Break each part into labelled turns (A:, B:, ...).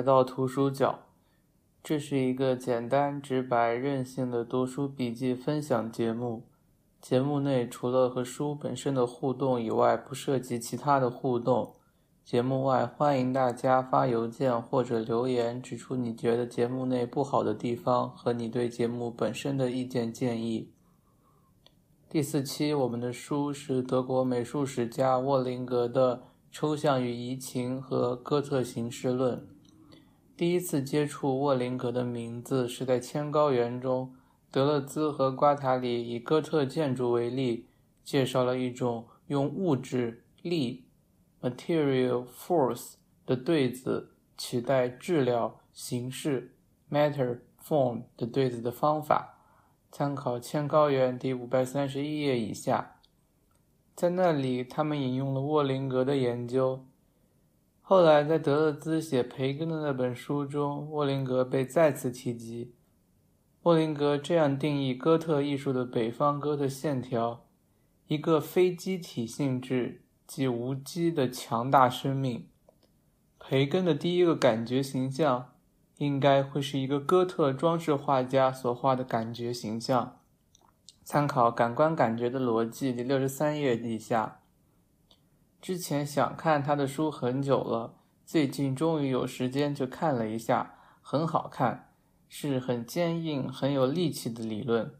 A: 来到图书角。这是一个简单、直白、任性的读书笔记分享节目。节目内除了和书本身的互动以外，不涉及其他的互动。节目外，欢迎大家发邮件或者留言，指出你觉得节目内不好的地方和你对节目本身的意见建议。第四期，我们的书是德国美术史家沃林格的《抽象与移情》和《哥特形式论》。第一次接触沃林格的名字是在《千高原》中，德勒兹和瓜塔里以哥特建筑为例，介绍了一种用物质力。material force 的对子取代质料形式 matter form 的对子的方法，参考《千高原》第五百三十一页以下。在那里，他们引用了沃林格的研究。后来，在德勒兹写培根的那本书中，沃林格被再次提及。沃林格这样定义哥特艺术的北方哥特线条：一个非机体性质。即无机的强大生命。培根的第一个感觉形象，应该会是一个哥特装饰画家所画的感觉形象。参考《感官感觉的逻辑》第六十三页以下。之前想看他的书很久了，最近终于有时间就看了一下，很好看，是很坚硬、很有力气的理论，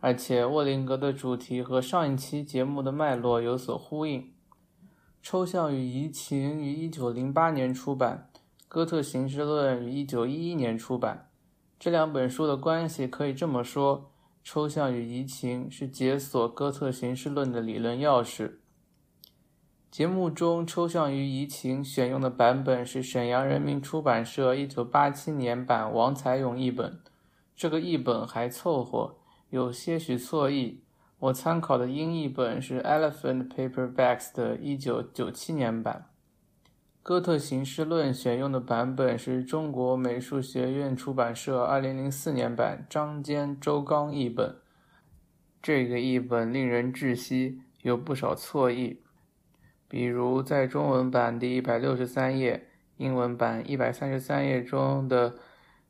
A: 而且沃林格的主题和上一期节目的脉络有所呼应。《抽象与移情》于一九零八年出版，《哥特形式论》于一九一一年出版。这两本书的关系可以这么说：《抽象与移情》是解锁哥特形式论的理论钥匙。节目中，《抽象与移情》选用的版本是沈阳人民出版社一九八七年版王才勇译本，这个译本还凑合，有些许错译。我参考的英译本是 Elephant Paperbacks 的1997年版，《哥特形式论》选用的版本是中国美术学院出版社2004年版张坚、周刚译本。这个译本令人窒息，有不少错译，比如在中文版第一百六十三页、英文版一百三十三页中的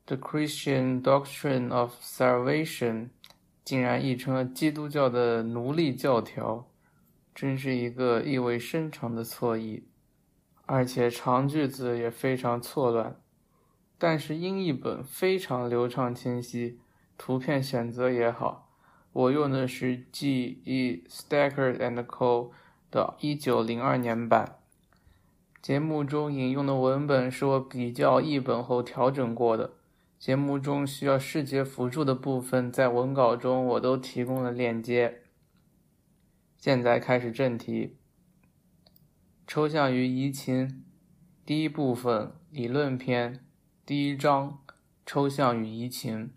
A: “The Christian Doctrine of Salvation”。竟然译成了基督教的奴隶教条，真是一个意味深长的错译，而且长句子也非常错乱。但是英译本非常流畅清晰，图片选择也好。我用的是 G. E. Stacker and Co. 的一九零二年版。节目中引用的文本是我比较译本后调整过的。节目中需要视觉辅助的部分，在文稿中我都提供了链接。现在开始正题。抽象与移情，第一部分理论篇，第一章抽象与移情。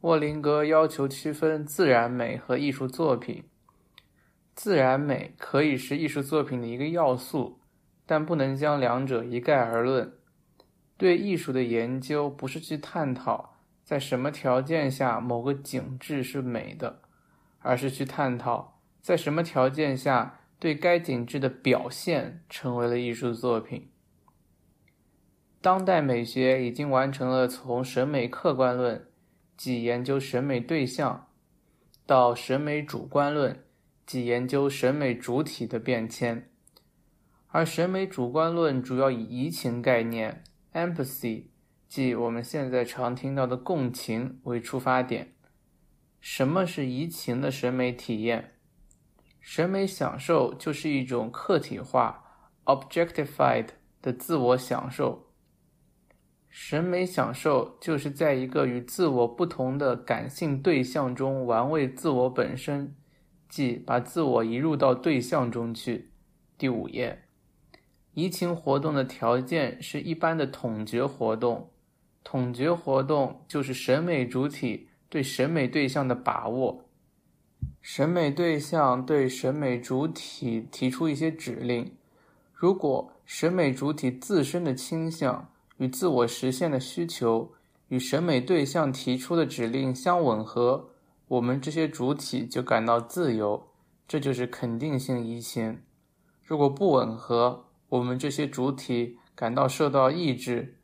A: 沃林格要求区分自然美和艺术作品。自然美可以是艺术作品的一个要素，但不能将两者一概而论。对艺术的研究不是去探讨在什么条件下某个景致是美的，而是去探讨在什么条件下对该景致的表现成为了艺术作品。当代美学已经完成了从审美客观论，即研究审美对象，到审美主观论，即研究审美主体的变迁，而审美主观论主要以移情概念。Empathy，即我们现在常听到的共情为出发点。什么是移情的审美体验？审美享受就是一种客体化 （objectified） 的自我享受。审美享受就是在一个与自我不同的感性对象中玩味自我本身，即把自我移入到对象中去。第五页。移情活动的条件是一般的统觉活动，统觉活动就是审美主体对审美对象的把握，审美对象对审美主体提出一些指令，如果审美主体自身的倾向与自我实现的需求与审美对象提出的指令相吻合，我们这些主体就感到自由，这就是肯定性移情；如果不吻合，我们这些主体感到受到抑制，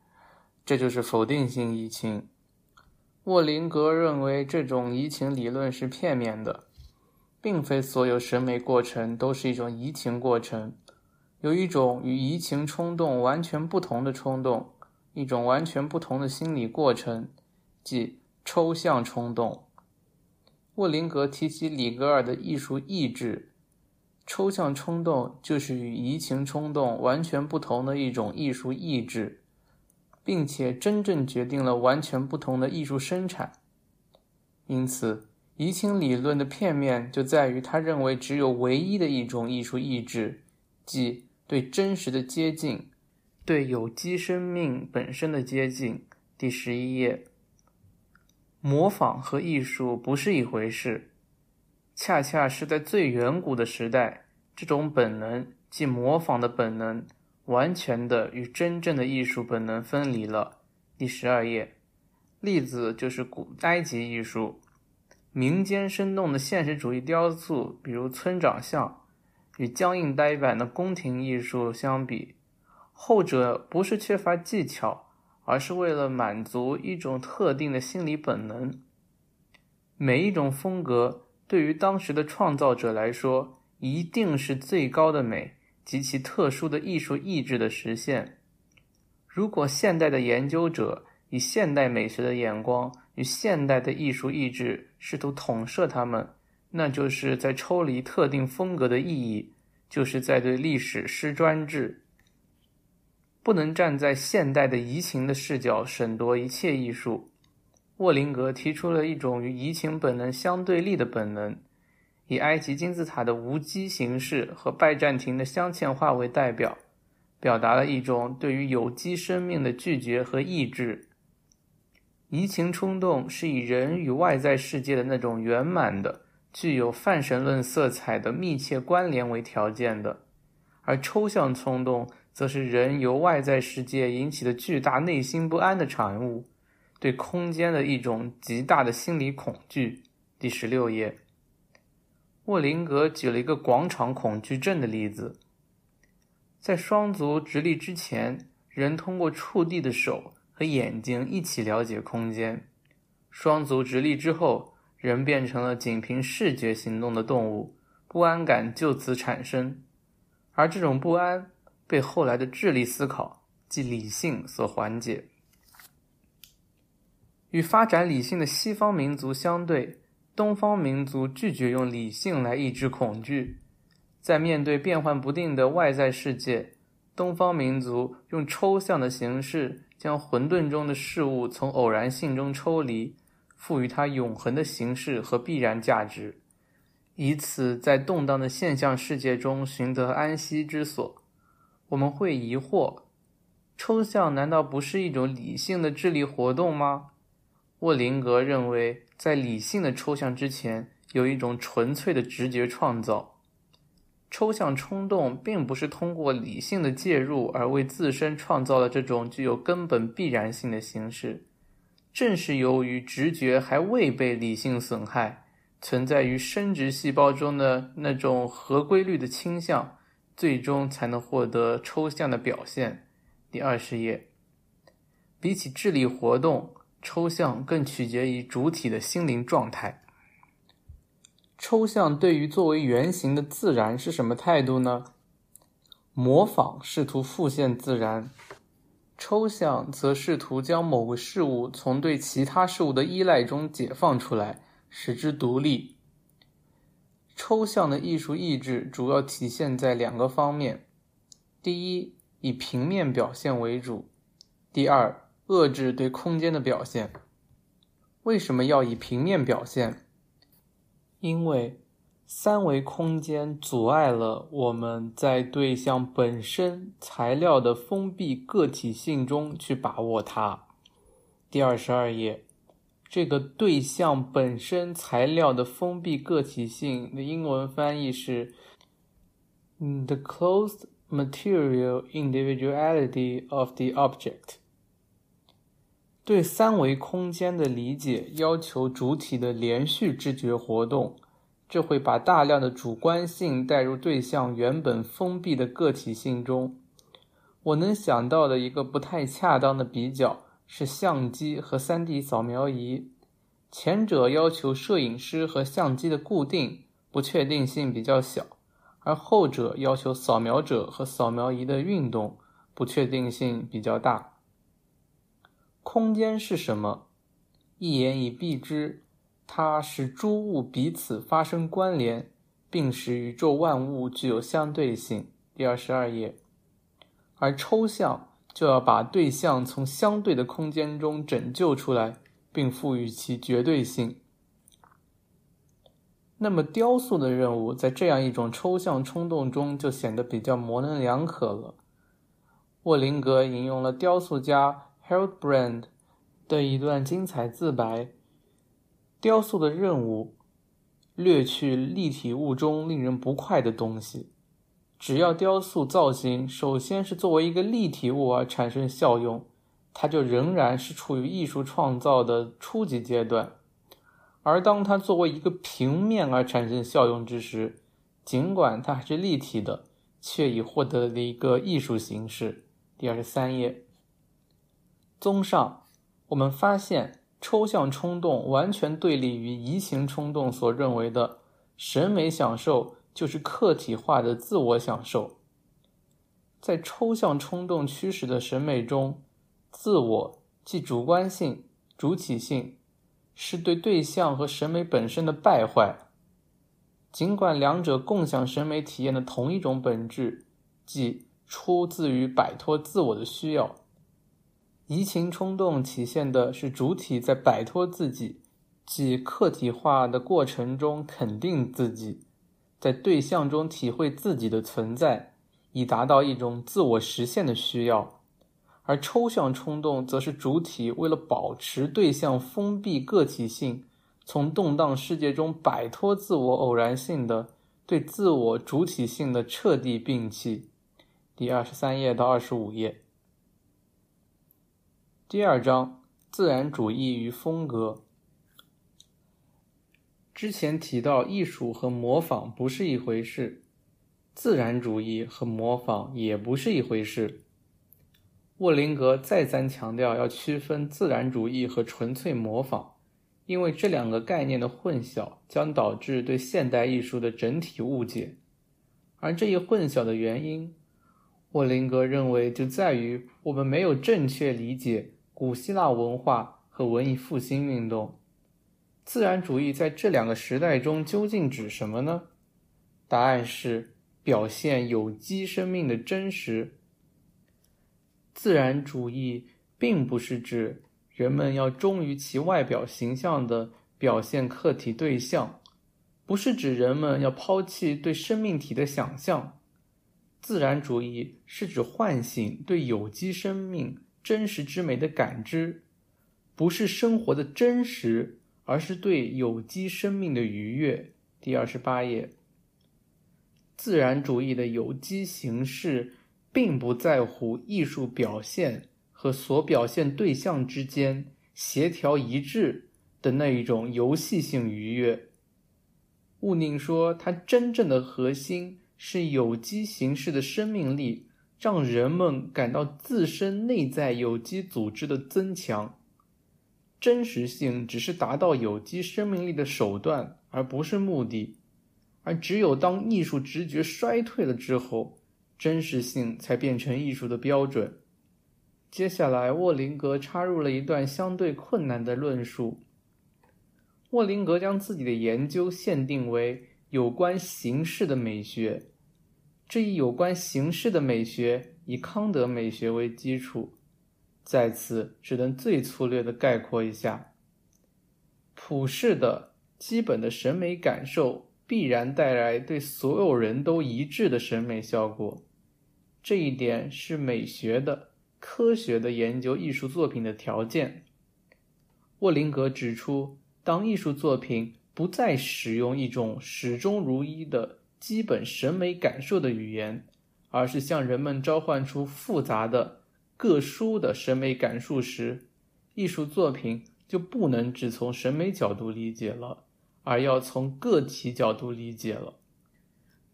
A: 这就是否定性移情。沃林格认为这种移情理论是片面的，并非所有审美过程都是一种移情过程。有一种与移情冲动完全不同的冲动，一种完全不同的心理过程，即抽象冲动。沃林格提起里格尔的艺术意志。抽象冲动就是与移情冲动完全不同的一种艺术意志，并且真正决定了完全不同的艺术生产。因此，移情理论的片面就在于他认为只有唯一的一种艺术意志，即对真实的接近，对有机生命本身的接近。第十一页，模仿和艺术不是一回事。恰恰是在最远古的时代，这种本能，即模仿的本能，完全的与真正的艺术本能分离了。第十二页，例子就是古埃及艺术，民间生动的现实主义雕塑，比如村长像，与僵硬呆板的宫廷艺术相比，后者不是缺乏技巧，而是为了满足一种特定的心理本能。每一种风格。对于当时的创造者来说，一定是最高的美及其特殊的艺术意志的实现。如果现代的研究者以现代美学的眼光与现代的艺术意志试图统摄他们，那就是在抽离特定风格的意义，就是在对历史施专制。不能站在现代的移情的视角审夺一切艺术。沃林格提出了一种与移情本能相对立的本能，以埃及金字塔的无机形式和拜占庭的镶嵌画为代表，表达了一种对于有机生命的拒绝和抑制。移情冲动是以人与外在世界的那种圆满的、具有泛神论色彩的密切关联为条件的，而抽象冲动则是人由外在世界引起的巨大内心不安的产物。对空间的一种极大的心理恐惧。第十六页，沃林格举了一个广场恐惧症的例子。在双足直立之前，人通过触地的手和眼睛一起了解空间；双足直立之后，人变成了仅凭视觉行动的动物，不安感就此产生。而这种不安被后来的智力思考，即理性所缓解。与发展理性的西方民族相对，东方民族拒绝用理性来抑制恐惧。在面对变幻不定的外在世界，东方民族用抽象的形式将混沌中的事物从偶然性中抽离，赋予它永恒的形式和必然价值，以此在动荡的现象世界中寻得安息之所。我们会疑惑：抽象难道不是一种理性的智力活动吗？沃林格认为，在理性的抽象之前，有一种纯粹的直觉创造。抽象冲动并不是通过理性的介入而为自身创造了这种具有根本必然性的形式。正是由于直觉还未被理性损害，存在于生殖细胞中的那种合规律的倾向，最终才能获得抽象的表现。第二十页，比起智力活动。抽象更取决于主体的心灵状态。抽象对于作为原型的自然是什么态度呢？模仿试图复现自然，抽象则试图将某个事物从对其他事物的依赖中解放出来，使之独立。抽象的艺术意志主要体现在两个方面：第一，以平面表现为主；第二。遏制对空间的表现。为什么要以平面表现？因为三维空间阻碍了我们在对象本身材料的封闭个体性中去把握它。第二十二页，这个对象本身材料的封闭个体性的英文翻译是 “the closed material individuality of the object”。对三维空间的理解要求主体的连续知觉活动，这会把大量的主观性带入对象原本封闭的个体性中。我能想到的一个不太恰当的比较是相机和 3D 扫描仪。前者要求摄影师和相机的固定，不确定性比较小；而后者要求扫描者和扫描仪的运动，不确定性比较大。空间是什么？一言以蔽之，它使诸物彼此发生关联，并使宇宙万物具有相对性。第二十二页。而抽象就要把对象从相对的空间中拯救出来，并赋予其绝对性。那么，雕塑的任务在这样一种抽象冲动中就显得比较模棱两可了。沃林格引用了雕塑家 Harold Brand 的一段精彩自白：“雕塑的任务，掠去立体物中令人不快的东西。”只要雕塑造型首先是作为一个立体物而产生效用，它就仍然是处于艺术创造的初级阶段；而当它作为一个平面而产生效用之时，尽管它还是立体的，却已获得了一个艺术形式。第二十三页。综上，我们发现抽象冲动完全对立于移情冲动所认为的审美享受。就是客体化的自我享受，在抽象冲动驱使的审美中，自我即主观性、主体性，是对对象和审美本身的败坏。尽管两者共享审美体验的同一种本质，即出自于摆脱自我的需要，移情冲动体现的是主体在摆脱自己，即客体化的过程中肯定自己。在对象中体会自己的存在，以达到一种自我实现的需要；而抽象冲动则是主体为了保持对象封闭个体性，从动荡世界中摆脱自我偶然性的对自我主体性的彻底摒弃。第二十三页到二十五页，第二章：自然主义与风格。之前提到，艺术和模仿不是一回事，自然主义和模仿也不是一回事。沃林格再三强调要区分自然主义和纯粹模仿，因为这两个概念的混淆将导致对现代艺术的整体误解。而这一混淆的原因，沃林格认为就在于我们没有正确理解古希腊文化和文艺复兴运动。自然主义在这两个时代中究竟指什么呢？答案是表现有机生命的真实。自然主义并不是指人们要忠于其外表形象的表现客体对象，不是指人们要抛弃对生命体的想象。自然主义是指唤醒对有机生命真实之美的感知，不是生活的真实。而是对有机生命的愉悦。第二十八页，自然主义的有机形式并不在乎艺术表现和所表现对象之间协调一致的那一种游戏性愉悦。毋宁说，它真正的核心是有机形式的生命力，让人们感到自身内在有机组织的增强。真实性只是达到有机生命力的手段，而不是目的。而只有当艺术直觉衰退了之后，真实性才变成艺术的标准。接下来，沃林格插入了一段相对困难的论述。沃林格将自己的研究限定为有关形式的美学。这一有关形式的美学以康德美学为基础。在此只能最粗略的概括一下：普世的基本的审美感受必然带来对所有人都一致的审美效果，这一点是美学的、科学的研究艺术作品的条件。沃林格指出，当艺术作品不再使用一种始终如一的基本审美感受的语言，而是向人们召唤出复杂的。各书的审美感受时，艺术作品就不能只从审美角度理解了，而要从个体角度理解了。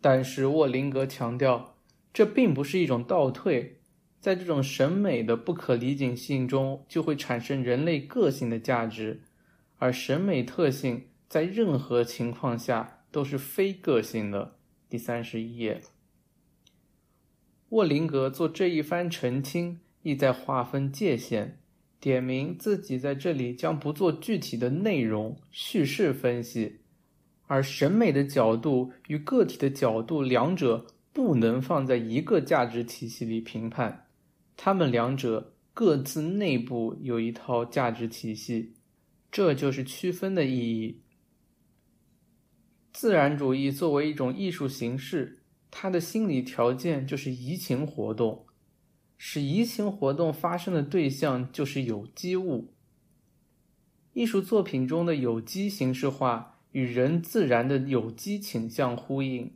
A: 但是沃林格强调，这并不是一种倒退。在这种审美的不可理解性中，就会产生人类个性的价值，而审美特性在任何情况下都是非个性的。第三十一页，沃林格做这一番澄清，意在划分界限，点明自己在这里将不做具体的内容叙事分析，而审美的角度与个体的角度两者不能放在一个价值体系里评判。他们两者各自内部有一套价值体系，这就是区分的意义。自然主义作为一种艺术形式，它的心理条件就是移情活动，使移情活动发生的对象就是有机物。艺术作品中的有机形式化与人自然的有机倾向呼应，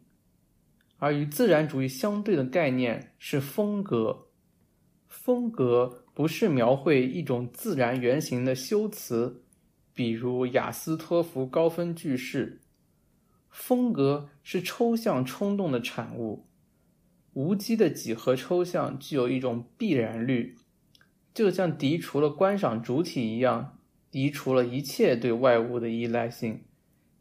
A: 而与自然主义相对的概念是风格。风格不是描绘一种自然原型的修辞，比如雅斯托福高分句式。风格是抽象冲动的产物，无机的几何抽象具有一种必然律，就像涤除了观赏主体一样，涤除了一切对外物的依赖性。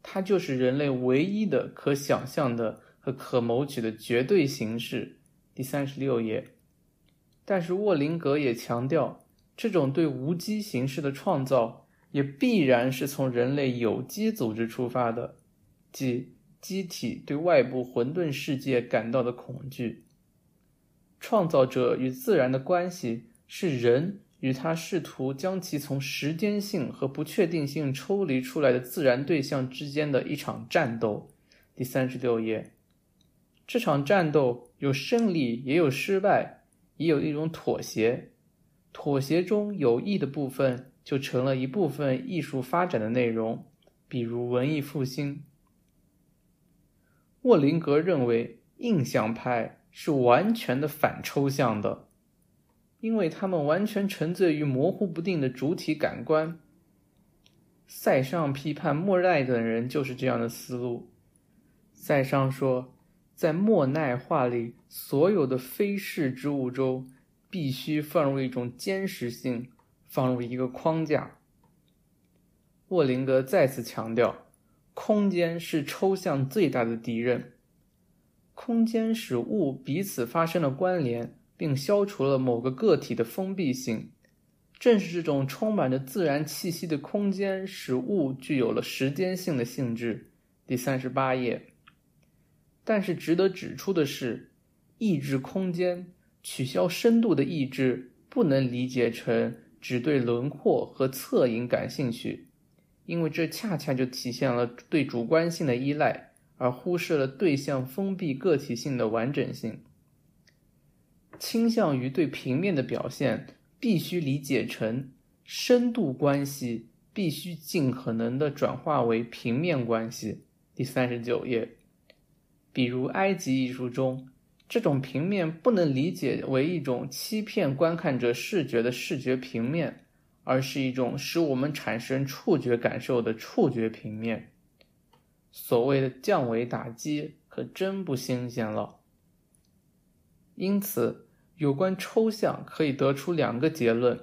A: 它就是人类唯一的可想象的和可谋取的绝对形式。第三十六页。但是沃林格也强调，这种对无机形式的创造也必然是从人类有机组织出发的，即机体对外部混沌世界感到的恐惧。创造者与自然的关系是人与他试图将其从时间性和不确定性抽离出来的自然对象之间的一场战斗。第三十六页，这场战斗有胜利，也有失败。也有一种妥协，妥协中有益的部分就成了一部分艺术发展的内容，比如文艺复兴。沃林格认为，印象派是完全的反抽象的，因为他们完全沉醉于模糊不定的主体感官。塞尚批判莫奈等人就是这样的思路。塞尚说。在莫奈画里，所有的非视之物中，必须放入一种坚实性，放入一个框架。沃林格再次强调，空间是抽象最大的敌人。空间使物彼此发生了关联，并消除了某个个体的封闭性。正是这种充满着自然气息的空间，使物具有了时间性的性质。第三十八页。但是值得指出的是，抑制空间、取消深度的抑制不能理解成只对轮廓和侧影感兴趣，因为这恰恰就体现了对主观性的依赖，而忽视了对象封闭个体性的完整性。倾向于对平面的表现，必须理解成深度关系必须尽可能的转化为平面关系。第三十九页。比如埃及艺术中，这种平面不能理解为一种欺骗观看者视觉的视觉平面，而是一种使我们产生触觉感受的触觉平面。所谓的降维打击可真不新鲜了。因此，有关抽象可以得出两个结论：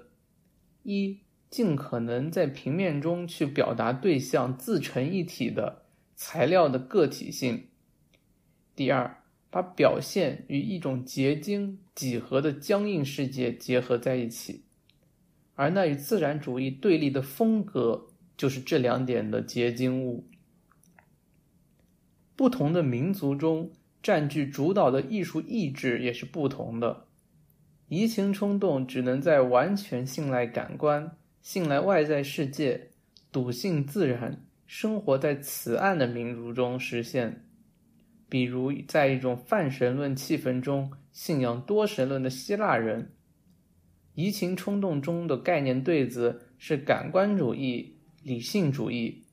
A: 一，尽可能在平面中去表达对象自成一体的材料的个体性。第二，把表现与一种结晶几何的僵硬世界结合在一起，而那与自然主义对立的风格就是这两点的结晶物。不同的民族中占据主导的艺术意志也是不同的。移情冲动只能在完全信赖感官、信赖外在世界、笃信自然、生活在此岸的民族中实现。比如，在一种泛神论气氛中，信仰多神论的希腊人，移情冲动中的概念对子是感官主义、理性主义。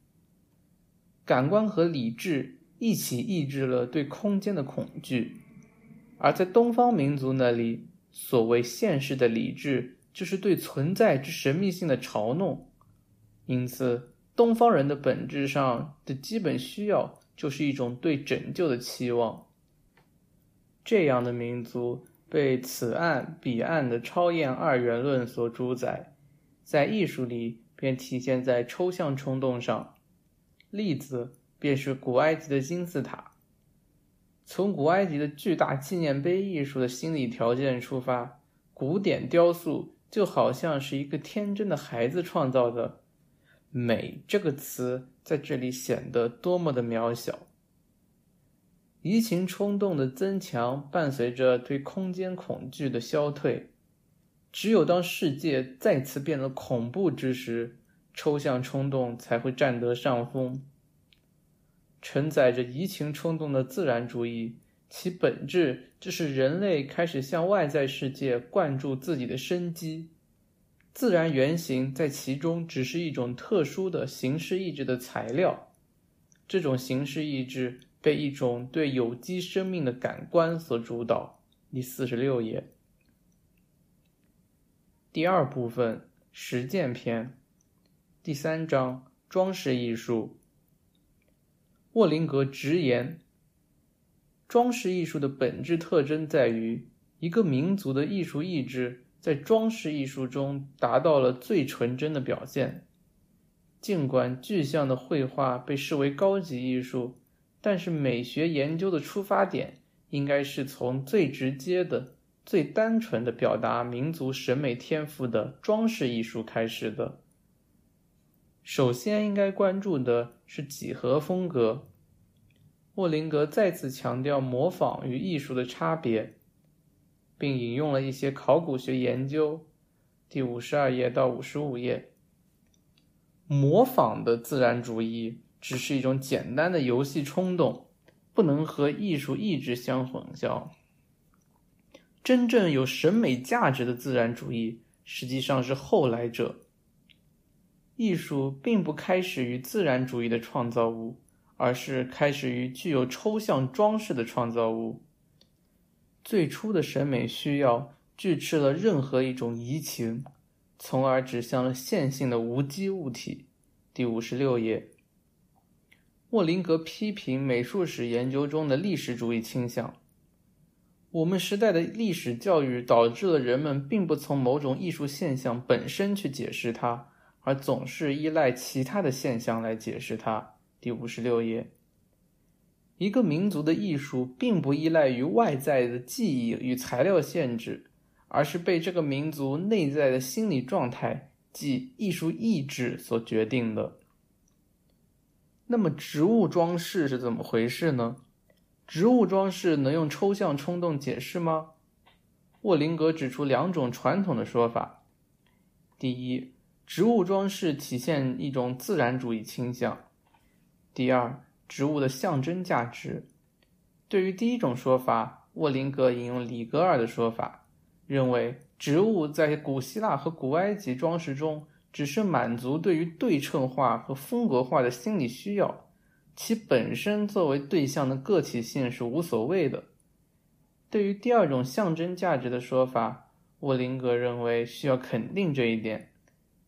A: 感官和理智一起抑制了对空间的恐惧，而在东方民族那里，所谓现实的理智就是对存在之神秘性的嘲弄。因此，东方人的本质上的基本需要。就是一种对拯救的期望。这样的民族被此岸彼岸的超验二元论所主宰，在艺术里便体现在抽象冲动上。例子便是古埃及的金字塔。从古埃及的巨大纪念碑艺术的心理条件出发，古典雕塑就好像是一个天真的孩子创造的。美这个词在这里显得多么的渺小。移情冲动的增强伴随着对空间恐惧的消退。只有当世界再次变得恐怖之时，抽象冲动才会占得上风。承载着移情冲动的自然主义，其本质就是人类开始向外在世界灌注自己的生机，自然原型在其中只是一种特殊的形式意志的材料。这种形式意志被一种对有机生命的感官所主导。第四十六页，第二部分实践篇，第三章装饰艺术。沃林格直言，装饰艺术的本质特征在于一个民族的艺术意志在装饰艺术中达到了最纯真的表现。尽管具象的绘画被视为高级艺术，但是美学研究的出发点应该是从最直接的、最单纯的表达民族审美天赋的装饰艺术开始的。首先应该关注的是几何风格。沃林格再次强调模仿与艺术的差别，并引用了一些考古学研究。第五十二页到五十五页，模仿的自然主义只是一种简单的游戏冲动，不能和艺术意志相混淆。真正有审美价值的自然主义实际上是后来者。艺术并不开始于自然主义的创造物，而是开始于具有抽象装饰的创造物。最初的审美需要拒斥了任何一种移情，从而指向了线性的无机物体。第五十六页，莫林格批评美术史研究中的历史主义倾向。我们时代的历史教育导致了人们并不从某种艺术现象本身去解释它。而总是依赖其他的现象来解释它。第五十六页，一个民族的艺术并不依赖于外在的记忆与材料限制，而是被这个民族内在的心理状态即艺术意志所决定的。那么，植物装饰是怎么回事呢？植物装饰能用抽象冲动解释吗？沃林格指出两种传统的说法。第一。植物装饰体现一种自然主义倾向。第二，植物的象征价值。对于第一种说法，沃林格引用里格尔的说法，认为植物在古希腊和古埃及装饰中只是满足对于对称化和风格化的心理需要，其本身作为对象的个体性是无所谓的。对于第二种象征价值的说法，沃林格认为需要肯定这一点。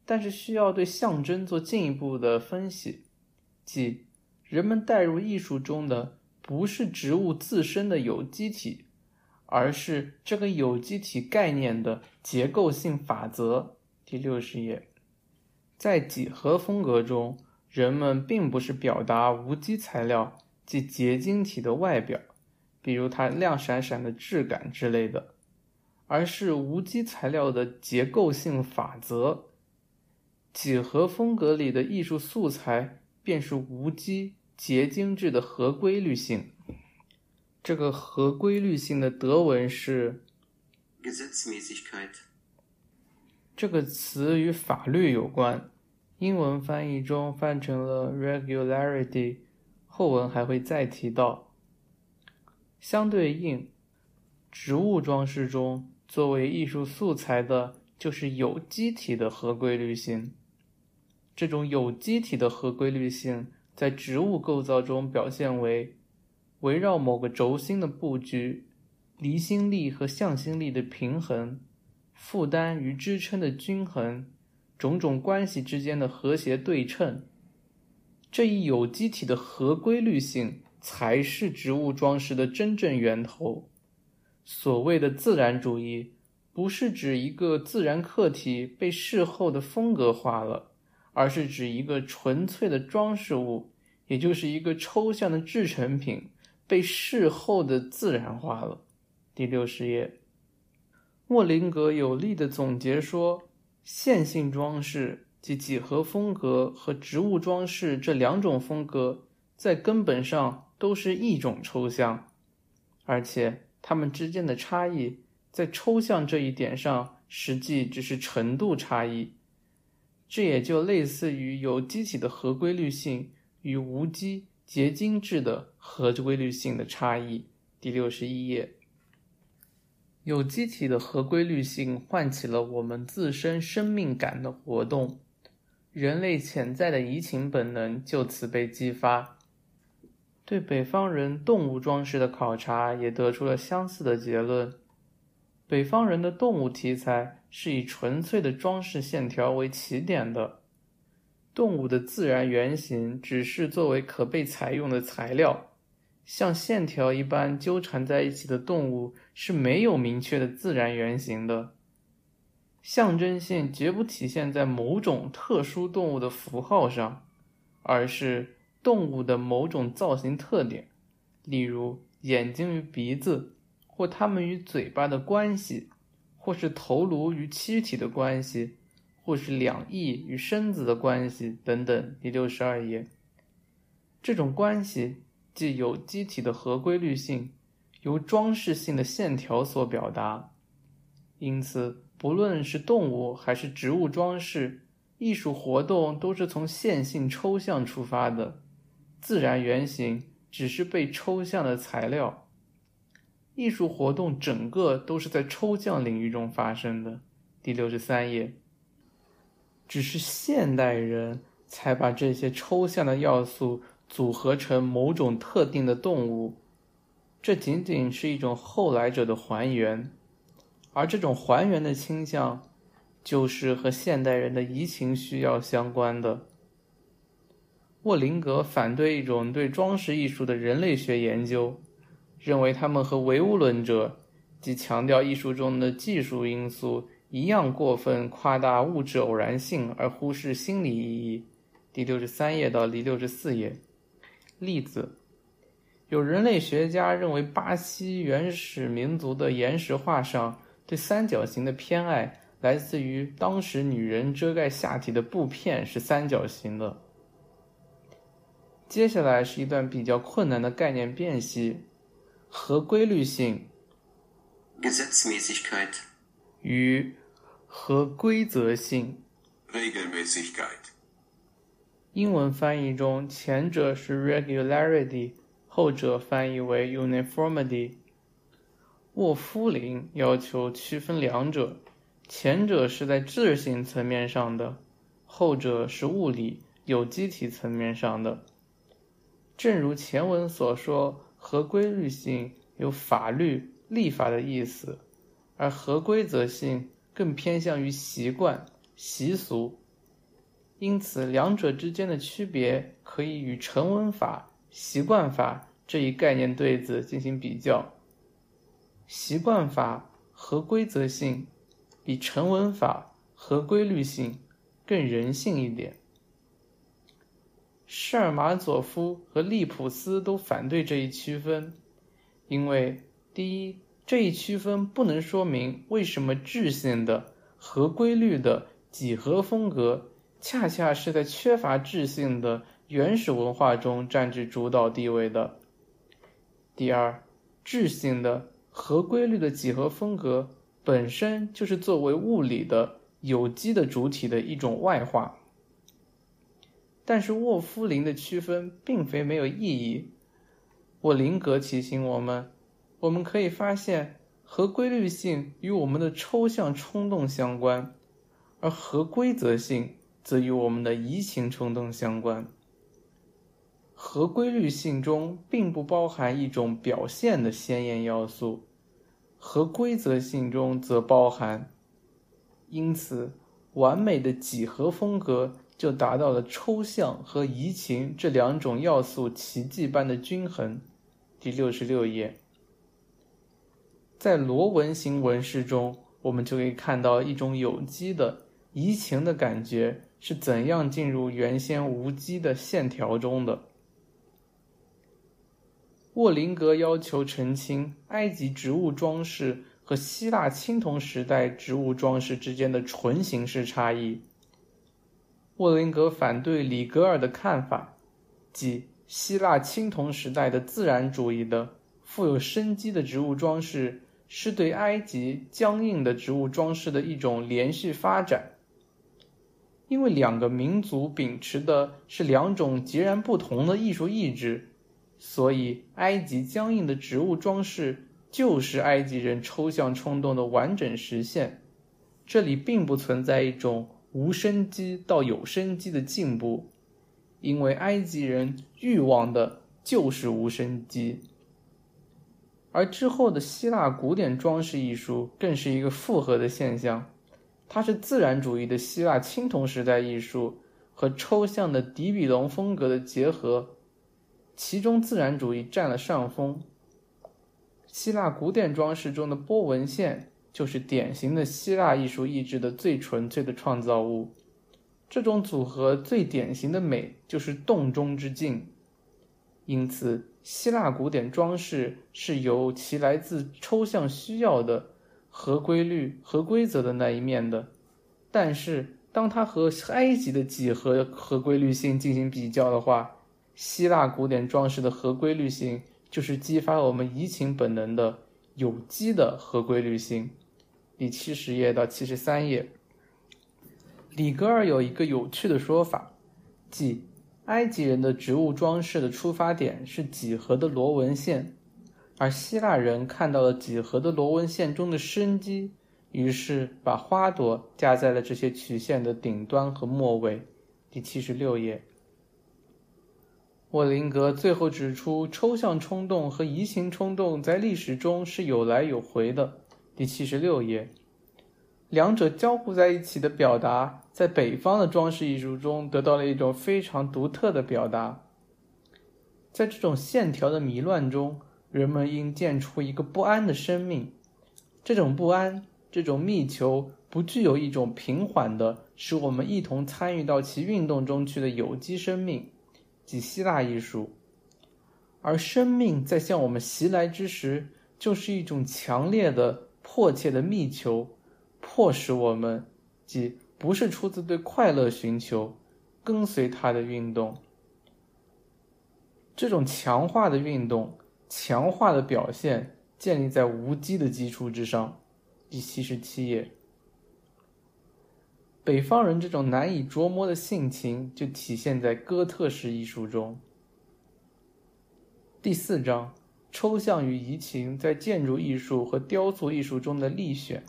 A: 但是需要对象征做进一步的分析，即人们带入艺术中的不是植物自身的有机体，而是这个有机体概念的结构性法则。第六十页，在几何风格中，人们并不是表达无机材料即结晶体的外表，比如它亮闪闪的质感之类的，而是无机材料的结构性法则。几何风格里的艺术素材便是无机结晶质的合规律性。这个合规律性的德文是
B: Gesetzmäßigkeit。
A: 这个词与法律有关，英文翻译中翻成了 regularity，后文还会再提到。相对应，植物装饰中作为艺术素材的就是有机体的合规律性。这种有机体的合规律性在植物构造中表现为围绕某个轴心的布局、离心力和向心力的平衡、负担与支撑的均衡、种种关系之间的和谐对称。这一有机体的合规律性才是植物装饰的真正源头。所谓的自然主义，不是指一个自然客体被事后的风格化了，而是指一个纯粹的装饰物，也就是一个抽象的制成品被事后的自然化了。第六十页，莫林格有力的总结说，线性装饰及几何风格和植物装饰这两种风格，在根本上都是一种抽象，而且。它们之间的差异，在抽象这一点上，实际只是程度差异。这也就类似于有机体的合规律性与无机结晶质的合规律性的差异。第六十一页，有机体的合规律性唤起了我们自身生命感的活动，人类潜在的移情本能就此被激发。对北方人动物装饰的考察也得出了相似的结论。北方人的动物题材是以纯粹的装饰线条为起点的，动物的自然原型只是作为可被采用的材料。像线条一般纠缠在一起的动物是没有明确的自然原型的，象征性绝不体现在某种特殊动物的符号上，而是。动物的某种造型特点，例如眼睛与鼻子，或它们与嘴巴的关系，或是头颅与躯体的关系，或是两翼与身子的关系等等。第六十二页，这种关系既有机体的合规律性，由装饰性的线条所表达。因此，不论是动物还是植物装饰，艺术活动都是从线性抽象出发的。自然原型只是被抽象的材料，艺术活动整个都是在抽象领域中发生的。第六十三页，只是现代人才把这些抽象的要素组合成某种特定的动物，这仅仅是一种后来者的还原，而这种还原的倾向，就是和现代人的移情需要相关的。沃林格反对一种对装饰艺术的人类学研究，认为他们和唯物论者，即强调艺术中的技术因素一样过分夸大物质偶然性而忽视心理意义。第六十三页到第六十四页，例子：有人类学家认为巴西原始民族的岩石画上对三角形的偏爱来自于当时女人遮盖下体的布片是三角形的。接下来是一段比较困难的概念辨析：和规律性
B: （Gesetzmäßigkeit）
A: 与和规则性
C: （Regelmäßigkeit）。
A: 英文翻译中，前者是 regularity，后者翻译为 uniformity。沃夫林要求区分两者，前者是在质性层面上的，后者是物理有机体层面上的。正如前文所说，合规律性有法律、立法的意思，而合规则性更偏向于习惯、习俗。因此，两者之间的区别可以与成文法、习惯法这一概念对子进行比较。习惯法合规则性比成文法合规律性更人性一点。施尔马佐夫和利普斯都反对这一区分，因为第一，这一区分不能说明为什么质性的、合规律的几何风格恰恰是在缺乏质性的原始文化中占据主导地位的；第二，质性的、合规律的几何风格本身就是作为物理的有机的主体的一种外化。但是沃夫林的区分并非没有意义。沃林格提醒我们，我们可以发现和规律性与我们的抽象冲动相关，而和规则性则与我们的移情冲动相关。和规律性中并不包含一种表现的鲜艳要素，和规则性中则包含。因此，完美的几何风格。就达到了抽象和移情这两种要素奇迹般的均衡。第六十六页，在螺纹形纹饰中，我们就可以看到一种有机的移情的感觉是怎样进入原先无机的线条中的。沃林格要求澄清埃及植物装饰和希腊青铜时代植物装饰之间的纯形式差异。沃林格反对里格尔的看法，即希腊青铜时代的自然主义的富有生机的植物装饰。是对埃及僵硬的植物装饰的一种连续发展，因为两个民族秉持的是两种截然不同的艺术意志，所以埃及僵硬的植物装饰就是埃及人抽象冲动的完整实现。这里并不存在一种无生机到有生机的进步，因为埃及人欲望的就是无生机。而之后的希腊古典装饰艺术更是一个复合的现象，它是自然主义的希腊青铜时代艺术和抽象的迪比龙风格的结合，其中自然主义占了上风。希腊古典装饰中的波纹线就是典型的希腊艺术意志的最纯粹的创造物，这种组合最典型的美就是洞中之静，因此。希腊古典装饰是由其来自抽象需要的合规律、合规则的那一面的，但是当它和埃及的几何合规律性进行比较的话，希腊古典装饰的合规律性就是激发我们移情本能的有机的合规律性。第七十页到七十三页，里格尔有一个有趣的说法，即。埃及人的植物装饰的出发点是几何的螺纹线，而希腊人看到了几何的螺纹线中的生机，于是把花朵加在了这些曲线的顶端和末尾。第七十六页，沃林格最后指出，抽象冲动和移情冲动在历史中是有来有回的。第七十六页。两者交互在一起的表达，在北方的装饰艺术中得到了一种非常独特的表达。在这种线条的迷乱中，人们应见出一个不安的生命。这种不安，这种密求，不具有一种平缓的、使我们一同参与到其运动中去的有机生命，即希腊艺术。而生命在向我们袭来之时，就是一种强烈的、迫切的密求。迫使我们，即不是出自对快乐寻求，跟随它的运动。这种强化的运动，强化的表现，建立在无机的基础之上。第七十七页，北方人这种难以捉摸的性情，就体现在哥特式艺术中。第四章，抽象与移情在建筑艺术和雕塑艺术中的例选。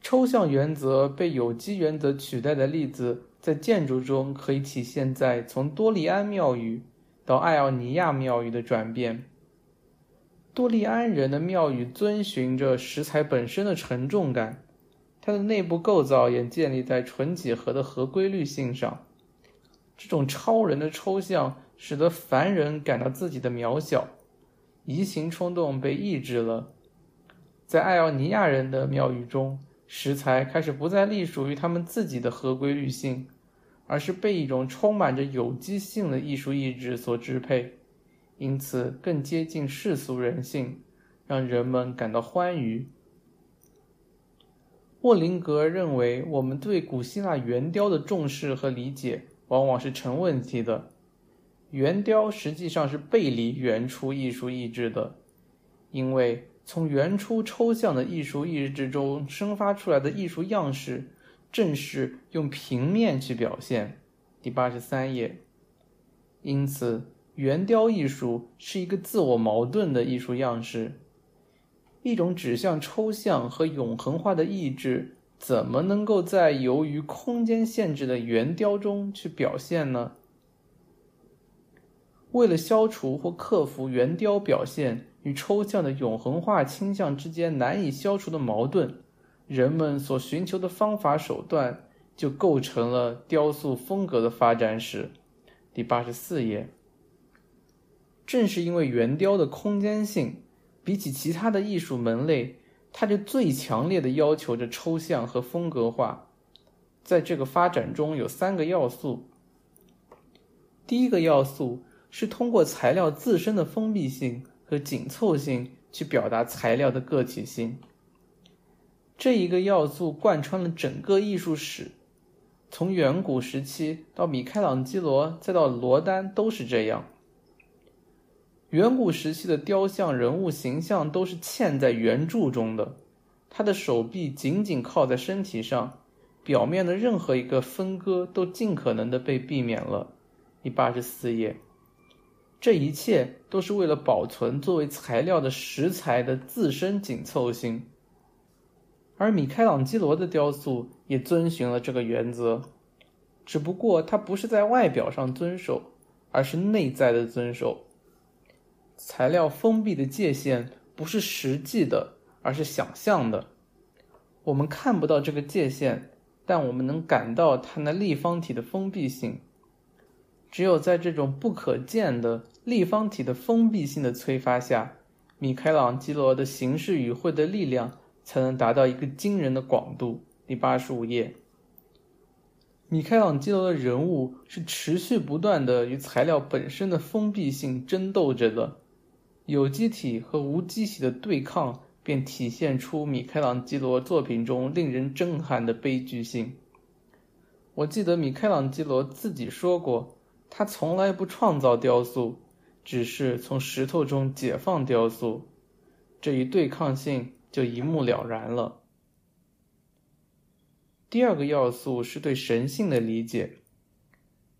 A: 抽象原则被有机原则取代的例子，在建筑中可以体现在从多利安庙宇到艾奥尼亚庙宇的转变。多利安人的庙宇遵循着石材本身的沉重感，它的内部构造也建立在纯几何的合规律性上。这种超人的抽象使得凡人感到自己的渺小，移情冲动被抑制了。在艾奥尼亚人的庙宇中。石材开始不再隶属于他们自己的合规律性，而是被一种充满着有机性的艺术意志所支配，因此更接近世俗人性，让人们感到欢愉。沃林格认为，我们对古希腊圆雕的重视和理解往往是成问题的。圆雕实际上是背离原初艺术意志的，因为。从原初抽象的艺术意志中生发出来的艺术样式，正是用平面去表现。第八十三页。因此，圆雕艺术是一个自我矛盾的艺术样式。一种指向抽象和永恒化的意志，怎么能够在由于空间限制的圆雕中去表现呢？为了消除或克服圆雕表现。与抽象的永恒化倾向之间难以消除的矛盾，人们所寻求的方法手段就构成了雕塑风格的发展史。第八十四页。正是因为圆雕的空间性，比起其他的艺术门类，它就最强烈的要求着抽象和风格化。在这个发展中有三个要素。第一个要素是通过材料自身的封闭性和紧凑性去表达材料的个体性。这一个要素贯穿了整个艺术史，从远古时期到米开朗基罗，再到罗丹，都是这样。远古时期的雕像人物形象都是嵌在圆柱中的，他的手臂紧紧靠在身体上，表面的任何一个分割都尽可能的被避免了。第八十四页，这一切都是为了保存作为材料的石材的自身紧凑性。而米开朗基罗的雕塑也遵循了这个原则，只不过它不是在外表上遵守，而是内在的遵守。材料封闭的界限不是实际的，而是想象的。我们看不到这个界限，但我们能感到它那立方体的封闭性。只有在这种不可见的立方体的封闭性的催发下，米开朗基罗的形式与会的力量才能达到一个惊人的广度。第八十五页，米开朗基罗的人物是持续不断的与材料本身的封闭性争斗着的。有机体和无机体的对抗，便体现出米开朗基罗作品中令人震撼的悲剧性。我记得米开朗基罗自己说过，他从来不创造雕塑，只是从石头中解放雕塑。这一对抗性就一目了然了。第二个要素是对神性的理解。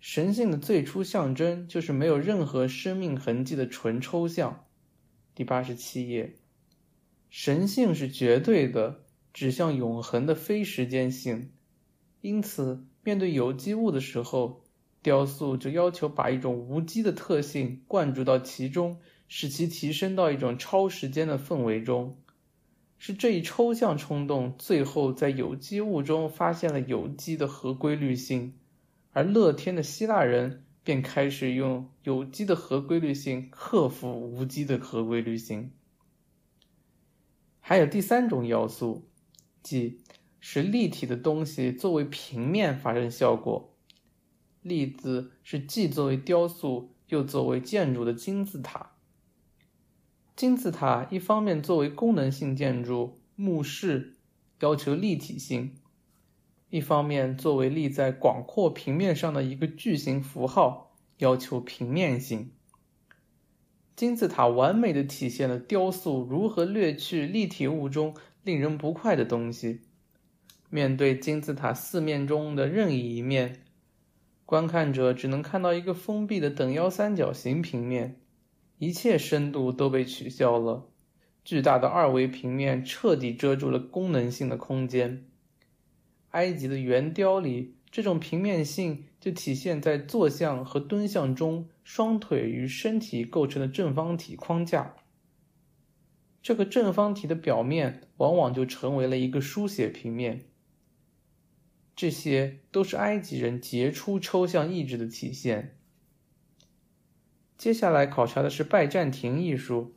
A: 神性的最初象征就是没有任何生命痕迹的纯抽象。第八十七页，神性是绝对的，指向永恒的非时间性。因此，面对有机物的时候，雕塑就要求把一种无机的特性灌注到其中，使其提升到一种超时间的氛围中。是这一抽象冲动，最后在有机物中发现了有机的合规律性，而乐天的希腊人。便开始用有机的合规律性克服无机的合规律性。还有第三种要素，即使立体的东西作为平面发生效果。例子是既作为雕塑又作为建筑的金字塔。金字塔一方面作为功能性建筑，墓室要求立体性。一方面，作为立在广阔平面上的一个巨型符号，要求平面性。金字塔完美的体现了雕塑如何掠去立体物中令人不快的东西。面对金字塔四面中的任意一面，观看者只能看到一个封闭的等腰三角形平面，一切深度都被取消了。巨大的二维平面彻底遮住了功能性的空间。埃及的圆雕里，这种平面性就体现在坐像和蹲像中双腿与身体构成的正方体框架。这个正方体的表面往往就成为了一个书写平面。这些都是埃及人杰出抽象意志的体现。接下来考察的是拜占庭艺术。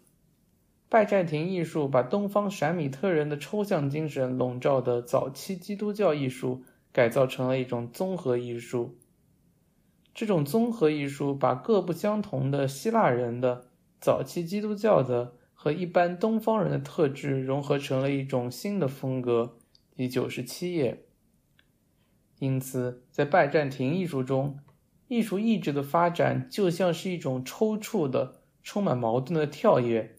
A: 拜占庭艺术把东方闪米特人的抽象精神笼罩的早期基督教艺术改造成了一种综合艺术。这种综合艺术把各不相同的希腊人的、早期基督教的和一般东方人的特质融合成了一种新的风格。第九十七页。因此，在拜占庭艺术中，艺术意志的发展就像是一种抽搐的、充满矛盾的跳跃。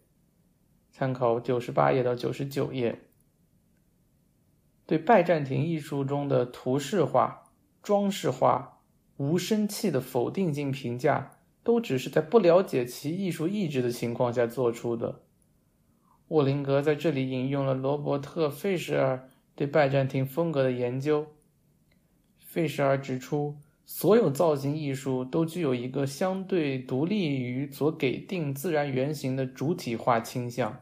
A: 参考九十八页到九十九页，对拜占庭艺术中的图式化、装饰化、无声气的否定性评价，都只是在不了解其艺术意志的情况下做出的。沃林格在这里引用了罗伯特·费舍尔对拜占庭风格的研究。费舍尔指出。所有造型艺术都具有一个相对独立于所给定自然原型的主体化倾向，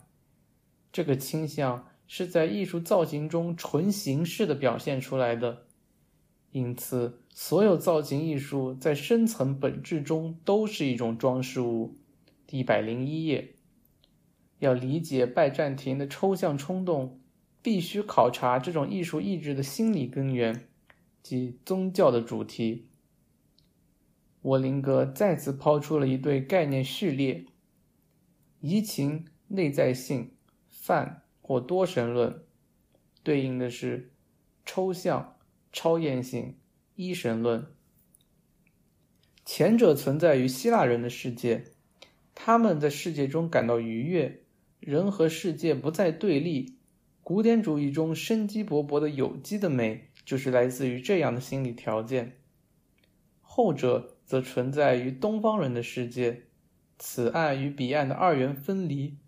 A: 这个倾向是在艺术造型中纯形式的表现出来的。因此，所有造型艺术在深层本质中都是一种装饰物。第一百零一页，要理解拜占庭的抽象冲动，必须考察这种艺术意志的心理根源，及宗教的主题。沃林格再次抛出了一对概念序列：移情、内在性、泛或多神论，对应的是抽象、超验性、一神论。前者存在于希腊人的世界，他们在世界中感到愉悦，人和世界不再对立。古典主义中生机勃勃的有机的美，就是来自于这样的心理条件。后者则存在于东方人的世界，此岸与彼岸的二元分离，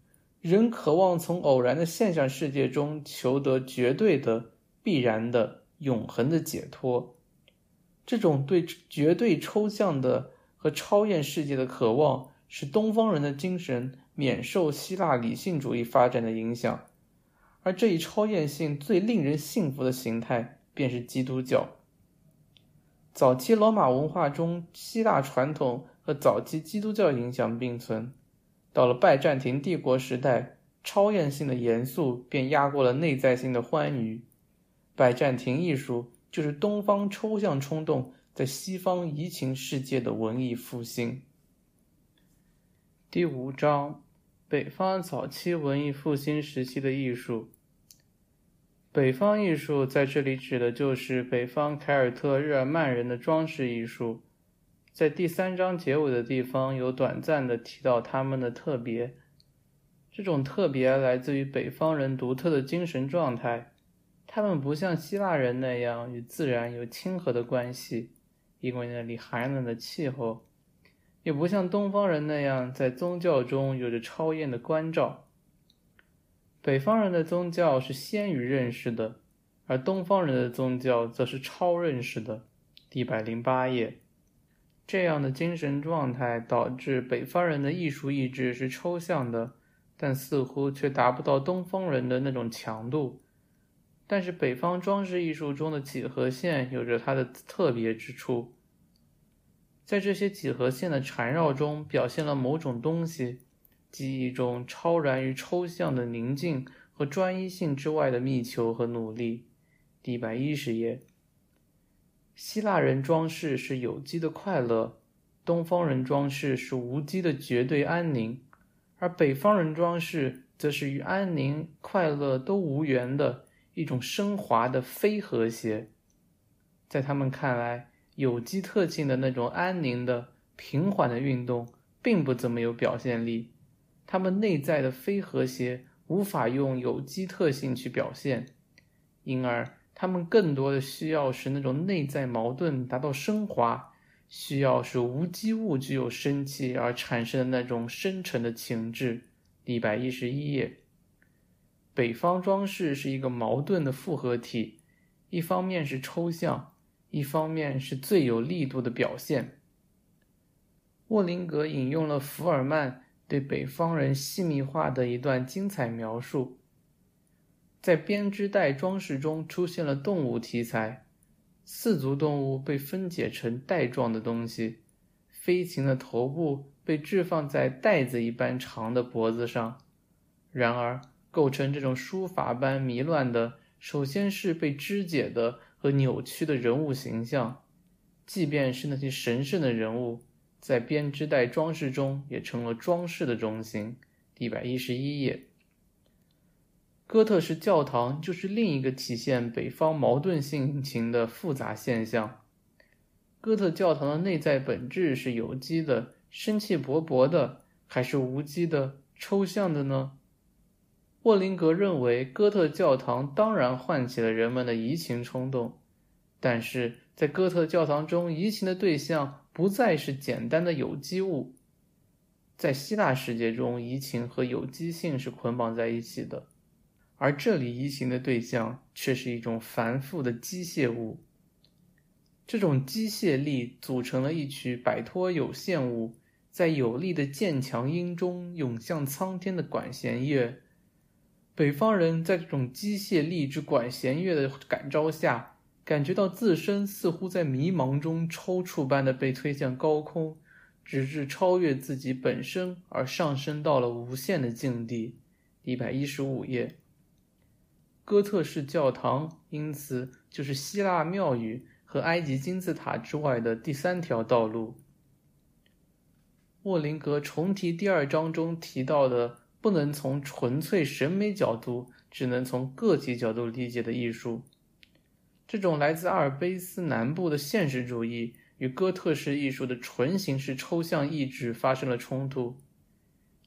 A: 人渴望从偶然的现象世界中求得绝对的、必然的、永恒的解脱。这种对绝对抽象的和超验世界的渴望，使东方人的精神免受希腊理性主义发展的影响，而这一超验性最令人信服的形态，便是基督教。早期罗马文化中，希腊传统和早期基督教影响并存，到了拜占庭帝国时代，超验性的严肃便压过了内在性的欢愉，拜占庭艺术。就是东方抽象冲动在西方移情世界的文艺复兴。第五章：北方早期文艺复兴时期的艺术。北方艺术在这里指的就是北方凯尔特日耳曼人的装饰艺术。在第三章结尾的地方有短暂的提到他们的特别，这种特别来自于北方人独特的精神状态。他们不像希腊人那样与自然有亲和的关系，因为那里寒冷的气候；也不像东方人那样在宗教中有着超验的关照。北方人的宗教是先于认识的，而东方人的宗教则是超认识的。一百零八页，这样的精神状态导致北方人的艺术意志是抽象的，但似乎却达不到东方人的那种强度。但是北方装饰艺术中的几何线有着它的特别之处，在这些几何线的缠绕中，表现了某种东西，即一种超然于抽象的宁静和专一性之外的密求和努力。第一百一十页，希腊人装饰是有机的快乐，东方人装饰是无机的绝对安宁，而北方人装饰则是与安宁、快乐都无缘的。一种升华的非和谐，在他们看来，有机特性的那种安宁的、平缓的运动，并不怎么有表现力。他们内在的非和谐无法用有机特性去表现，因而他们更多的需要是那种内在矛盾达到升华，需要是无机物具有生气而产生的那种深沉的情志。一百一十一页。北方装饰是一个矛盾的复合体，一方面是抽象，一方面是最有力度的表现。沃林格引用了福尔曼对北方人细密化的一段精彩描述：在编织袋装饰中出现了动物题材，四足动物被分解成袋状的东西，飞禽的头部被置放在袋子一般长的脖子上，然而。构成这种书法般迷乱的，首先是被肢解的和扭曲的人物形象，即便是那些神圣的人物，在编织袋装饰中也成了装饰的中心。一百一十一页，哥特式教堂就是另一个体现北方矛盾性情的复杂现象。哥特教堂的内在本质是有机的、生气勃勃的，还是无机的、抽象的呢？沃林格认为，哥特教堂当然唤起了人们的移情冲动，但是在哥特教堂中，移情的对象不再是简单的有机物。在希腊世界中，移情和有机性是捆绑在一起的，而这里移情的对象却是一种繁复的机械物。这种机械力组成了一曲摆脱有限物，在有力的渐强音中涌向苍天的管弦乐。北方人在这种机械力之管弦乐的感召下，感觉到自身似乎在迷茫中抽搐般的被推向高空，直至超越自己本身而上升到了无限的境地。一百一十五页。哥特式教堂因此就是希腊庙宇和埃及金字塔之外的第三条道路。沃林格重提第二章中提到的不能从纯粹审美角度，只能从个体角度理解的艺术。这种来自阿尔卑斯南部的现实主义与哥特式艺术的纯形式抽象意志发生了冲突。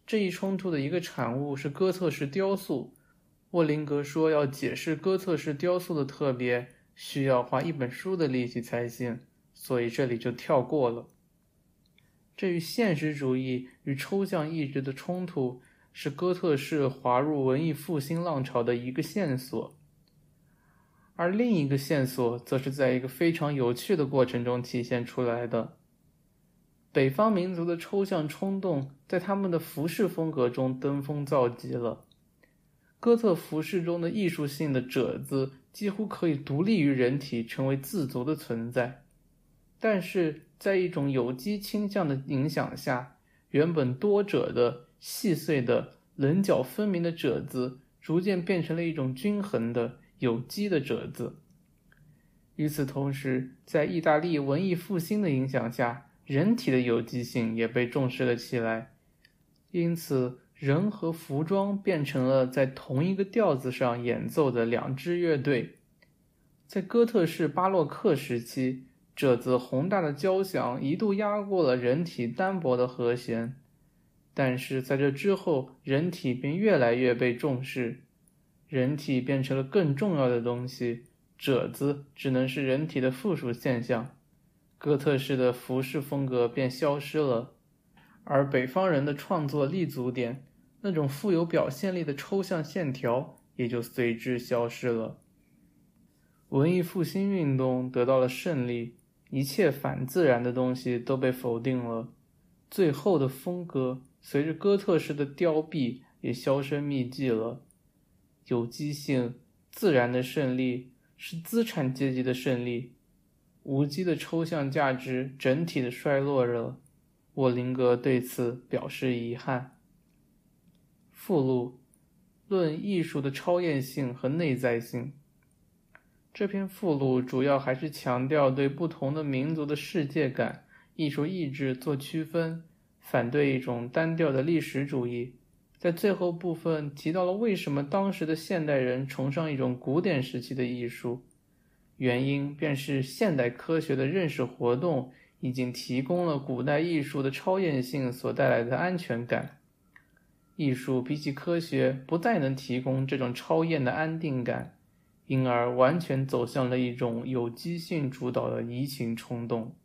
A: 这一冲突的一个产物是哥特式雕塑。沃林格说，要解释哥特式雕塑的特别，需要花一本书的力气才行，所以这里就跳过了。这与现实主义与抽象意志的冲突，是哥特式滑入文艺复兴浪潮的一个线索。而另一个线索，则是在一个非常有趣的过程中体现出来的。北方民族的抽象冲动，在他们的服饰风格中登峰造极了。哥特服饰中的艺术性的褶子，几乎可以独立于人体，成为自足的存在。但是在一种有机倾向的影响下，原本多褶的、细碎的、棱角分明的褶子，逐渐变成了一种均衡的、有机的褶子。与此同时，在意大利文艺复兴的影响下，人体的有机性也被重视了起来。因此，人和服装变成了在同一个调子上演奏的两支乐队。在哥特式巴洛克时期。褶子宏大的交响一度压过了人体单薄的和弦，但是在这之后，人体便越来越被重视，人体变成了更重要的东西，褶子只能是人体的附属现象，哥特式的服饰风格便消失了，而北方人的创作立足点，那种富有表现力的抽象线条也就随之消失了。文艺复兴运动得到了胜利。一切反自然的东西都被否定了，最后的风格随着哥特式的凋敝也销声匿迹了。有机性、自然的胜利是资产阶级的胜利，无机的抽象价值整体的衰落了。沃林格对此表示遗憾。附录：论艺术的超验性和内在性。这篇附录主要还是强调对不同的民族的世界感、艺术意志做区分，反对一种单调的历史主义。在最后部分提到了为什么当时的现代人崇尚一种古典时期的艺术，原因便是现代科学的认识活动已经提供了古代艺术的超验性所带来的安全感。艺术比起科学不再能提供这种超验的安定感。因而完全走向了一种有机性主导的移情冲动。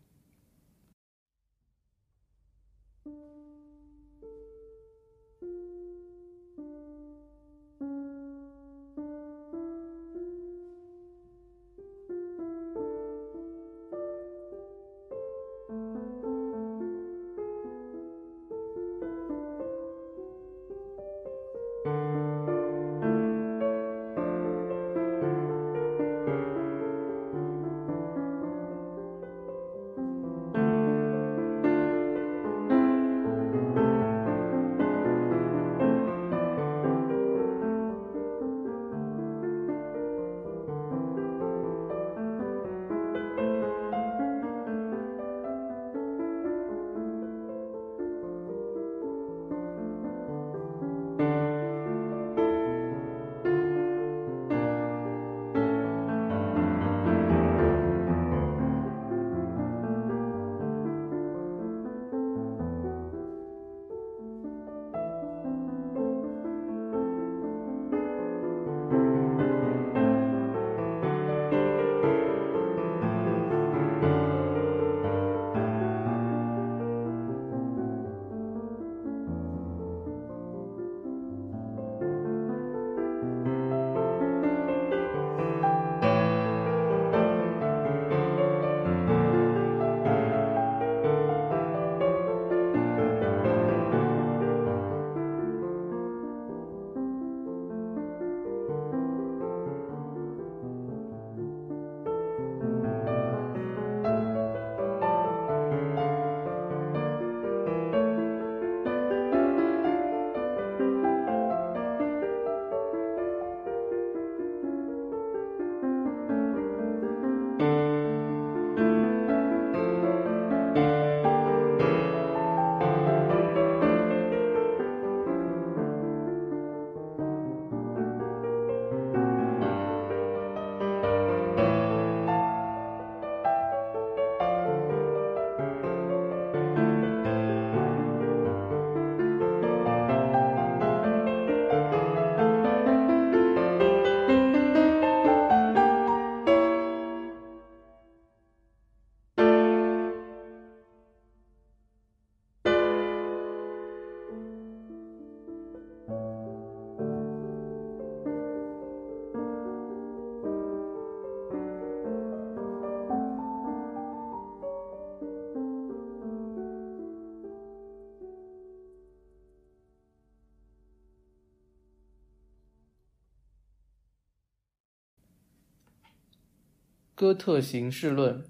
A: 哥特形式论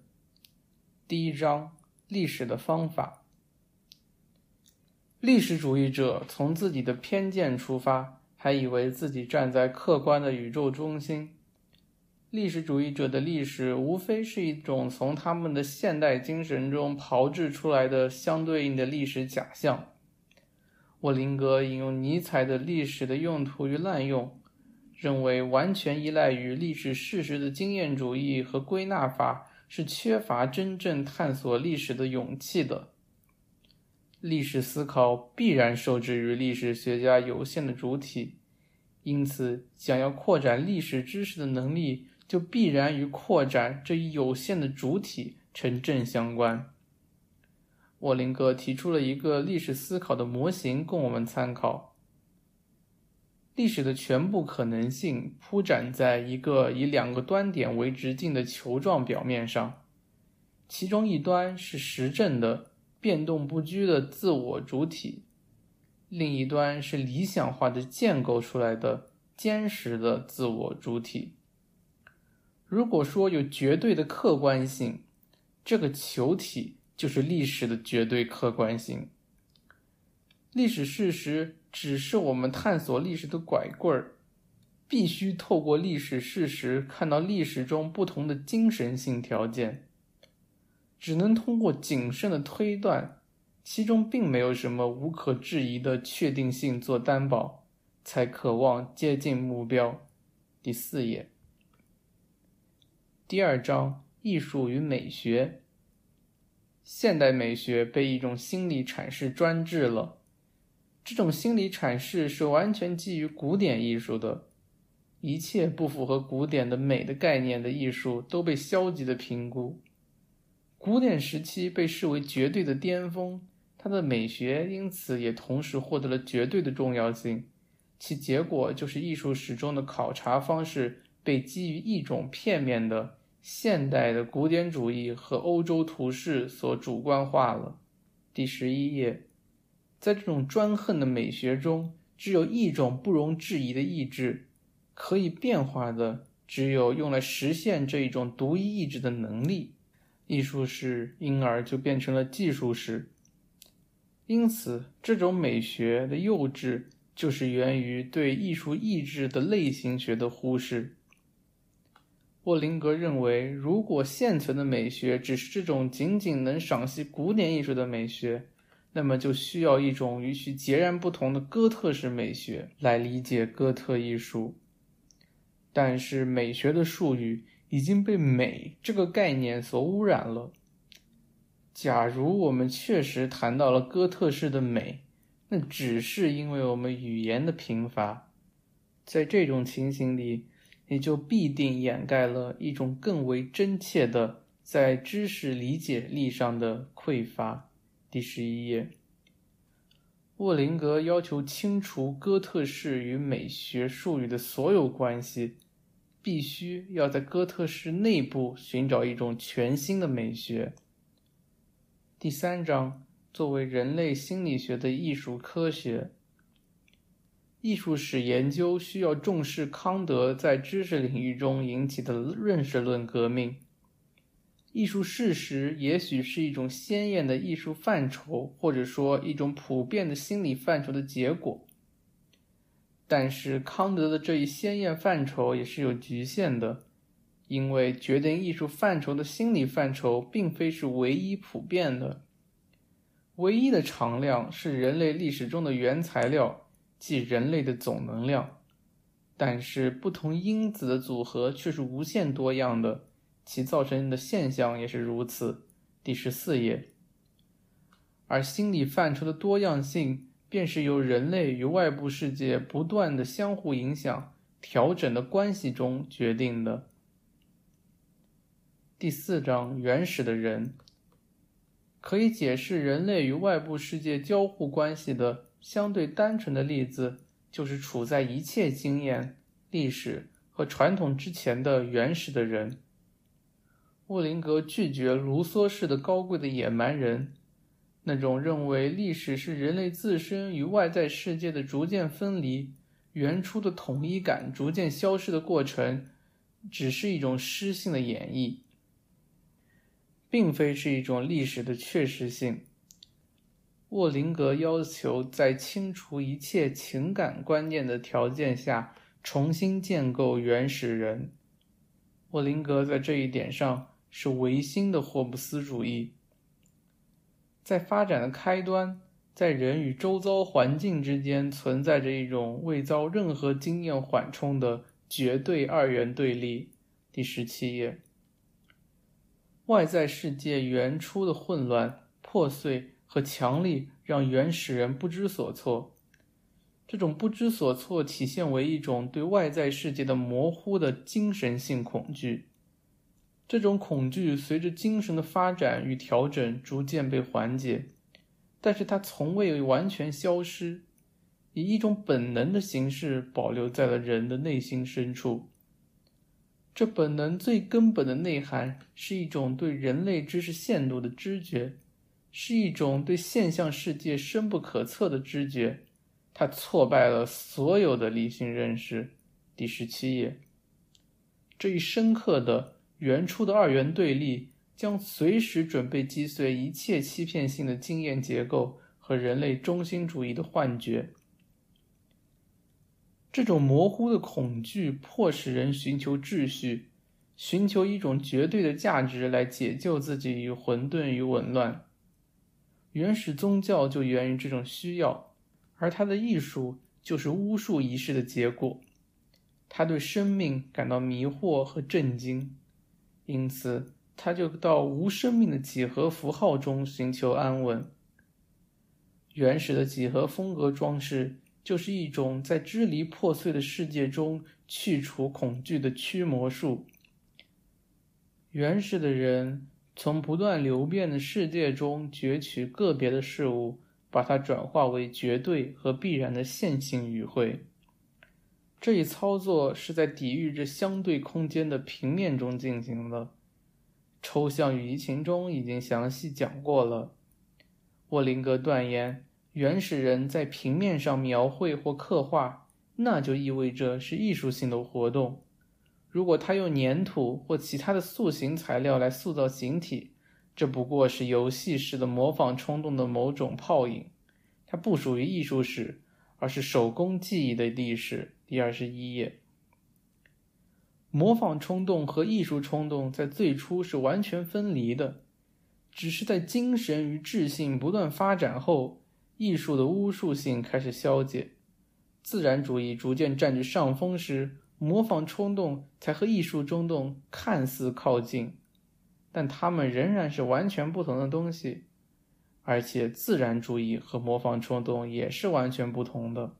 A: 第一章：历史的方法。历史主义者从自己的偏见出发，还以为自己站在客观的宇宙中心。历史主义者的历史无非是一种从他们的现代精神中炮制出来的相对应的历史假象。沃林格引用尼采的历史的用途与滥用。认为完全依赖于历史事实的经验主义和归纳法是缺乏真正探索历史的勇气的。历史思考必然受制于历史学家有限的主体，因此，想要扩展历史知识的能力，就必然与扩展这一有限的主体成正相关。沃林格提出了一个历史思考的模型供我们参考。历史的全部可能性铺展在一个以两个端点为直径的球状表面上，其中一端是实证的、变动不居的自我主体，另一端是理想化的建构出来的坚实的自我主体。如果说有绝对的客观性，这个球体就是历史的绝对客观性。历史事实。只是我们探索历史的拐棍儿，必须透过历史事实看到历史中不同的精神性条件。只能通过谨慎的推断，其中并没有什么无可置疑的确定性做担保，才渴望接近目标。第四页，第二章：艺术与美学。现代美学被一种心理阐释专制了。这种心理阐释是完全基于古典艺术的，一切不符合古典的美的概念的艺术都被消极的评估。古典时期被视为绝对的巅峰，它的美学因此也同时获得了绝对的重要性。其结果就是艺术史中的考察方式被基于一种片面的现代的古典主义和欧洲图式所主观化了。第十一页。在这种专横的美学中，只有一种不容置疑的意志，可以变化的只有用来实现这一种独一意志的能力。艺术史因而就变成了技术史。因此，这种美学的幼稚就是源于对艺术意志的类型学的忽视。沃林格认为，如果现存的美学只是这种仅仅能赏析古典艺术的美学，那么就需要一种与其截然不同的哥特式美学来理解哥特艺术。但是美学的术语已经被“美”这个概念所污染了。假如我们确实谈到了哥特式的美，那只是因为我们语言的贫乏。在这种情形里，也就必定掩盖了一种更为真切的在知识理解力上的匮乏。第十一页，沃林格要求清除哥特式与美学术语的所有关系，必须要在哥特式内部寻找一种全新的美学。第三章，作为人类心理学的艺术科学，艺术史研究需要重视康德在知识领域中引起的认识论革命。艺术事实也许是一种鲜艳的艺术范畴，或者说一种普遍的心理范畴的结果。但是康德的这一鲜艳范畴也是有局限的，因为决定艺术范畴的心理范畴并非是唯一普遍的。唯一的常量是人类历史中的原材料，即人类的总能量。但是不同因子的组合却是无限多样的。其造成的现象也是如此。第十四页，而心理范畴的多样性，便是由人类与外部世界不断的相互影响、调整的关系中决定的。第四章，原始的人，可以解释人类与外部世界交互关系的相对单纯的例子，就是处在一切经验、历史和传统之前的原始的人。沃林格拒绝卢梭式的高贵的野蛮人，那种认为历史是人类自身与外在世界的逐渐分离、原初的统一感逐渐消失的过程，只是一种诗性的演绎，并非是一种历史的确实性。沃林格要求在清除一切情感观念的条件下重新建构原始人。沃林格在这一点上是唯心的霍布斯主义。在发展的开端，在人与周遭环境之间存在着一种未遭任何经验缓冲的绝对二元对立。第十七页，外在世界原初的混乱、破碎。和强力让原始人不知所措，这种不知所措体现为一种对外在世界的模糊的精神性恐惧。这种恐惧随着精神的发展与调整逐渐被缓解，但是它从未完全消失，以一种本能的形式保留在了人的内心深处。这本能最根本的内涵是一种对人类知识限度的知觉。是一种对现象世界深不可测的知觉，它挫败了所有的理性认识。第十七页，这一深刻的原初的二元对立将随时准备击碎一切欺骗性的经验结构和人类中心主义的幻觉。这种模糊的恐惧迫使人寻求秩序，寻求一种绝对的价值来解救自己于混沌与紊乱。原始宗教就源于这种需要，而他的艺术就是巫术仪式的结果。他对生命感到迷惑和震惊，因此他就到无生命的几何符号中寻求安稳。原始的几何风格装饰就是一种在支离破碎的世界中去除恐惧的驱魔术。原始的人。从不断流变的世界中攫取个别的事物，把它转化为绝对和必然的线性语汇。这一操作是在抵御着相对空间的平面中进行的。抽象与移情中已经详细讲过了。沃林格断言，原始人在平面上描绘或刻画，那就意味着是艺术性的活动。如果他用粘土或其他的塑形材料来塑造形体，这不过是游戏式的模仿冲动的某种泡影。它不属于艺术史，而是手工技艺的历史。第二十一页，模仿冲动和艺术冲动在最初是完全分离的，只是在精神与智性不断发展后，艺术的巫术性开始消解，自然主义逐渐占据上风时。模仿冲动才和艺术冲动看似靠近，但它们仍然是完全不同的东西。而且，自然主义和模仿冲动也是完全不同的。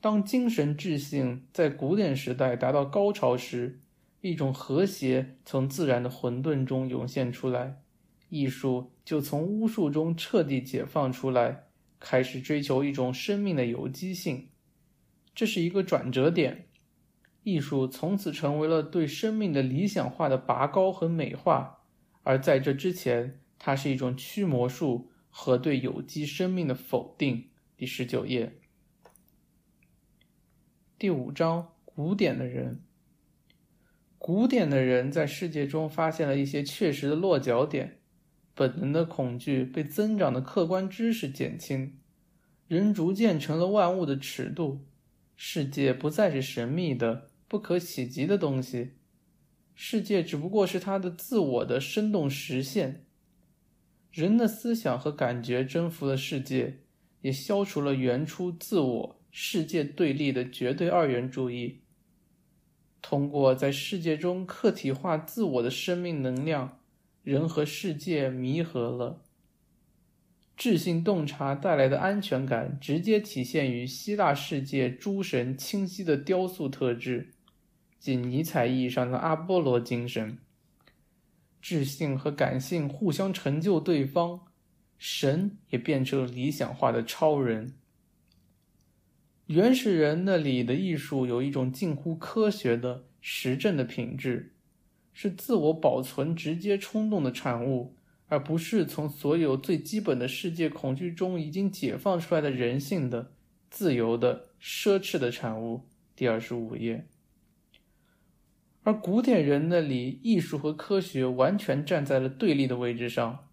A: 当精神智性在古典时代达到高潮时，一种和谐从自然的混沌中涌现出来，艺术就从巫术中彻底解放出来，开始追求一种生命的有机性。这是一个转折点，艺术从此成为了对生命的理想化的拔高和美化，而在这之前，它是一种驱魔术和对有机生命的否定。第十九页，第五章：古典的人。古典的人在世界中发现了一些确实的落脚点，本能的恐惧被增长的客观知识减轻，人逐渐成了万物的尺度。世界不再是神秘的、不可企及的东西，世界只不过是他的自我的生动实现。人的思想和感觉征服了世界，也消除了原初自我世界对立的绝对二元主义。通过在世界中客体化自我的生命能量，人和世界弥合了。智性洞察带来的安全感，直接体现于希腊世界诸神清晰的雕塑特质，即尼采意义上的阿波罗精神。智性和感性互相成就对方，神也变成了理想化的超人。原始人那里的艺术有一种近乎科学的实证的品质，是自我保存直接冲动的产物。而不是从所有最基本的世界恐惧中已经解放出来的人性的、自由的、奢侈的产物。第二十五页，而古典人那里，艺术和科学完全站在了对立的位置上。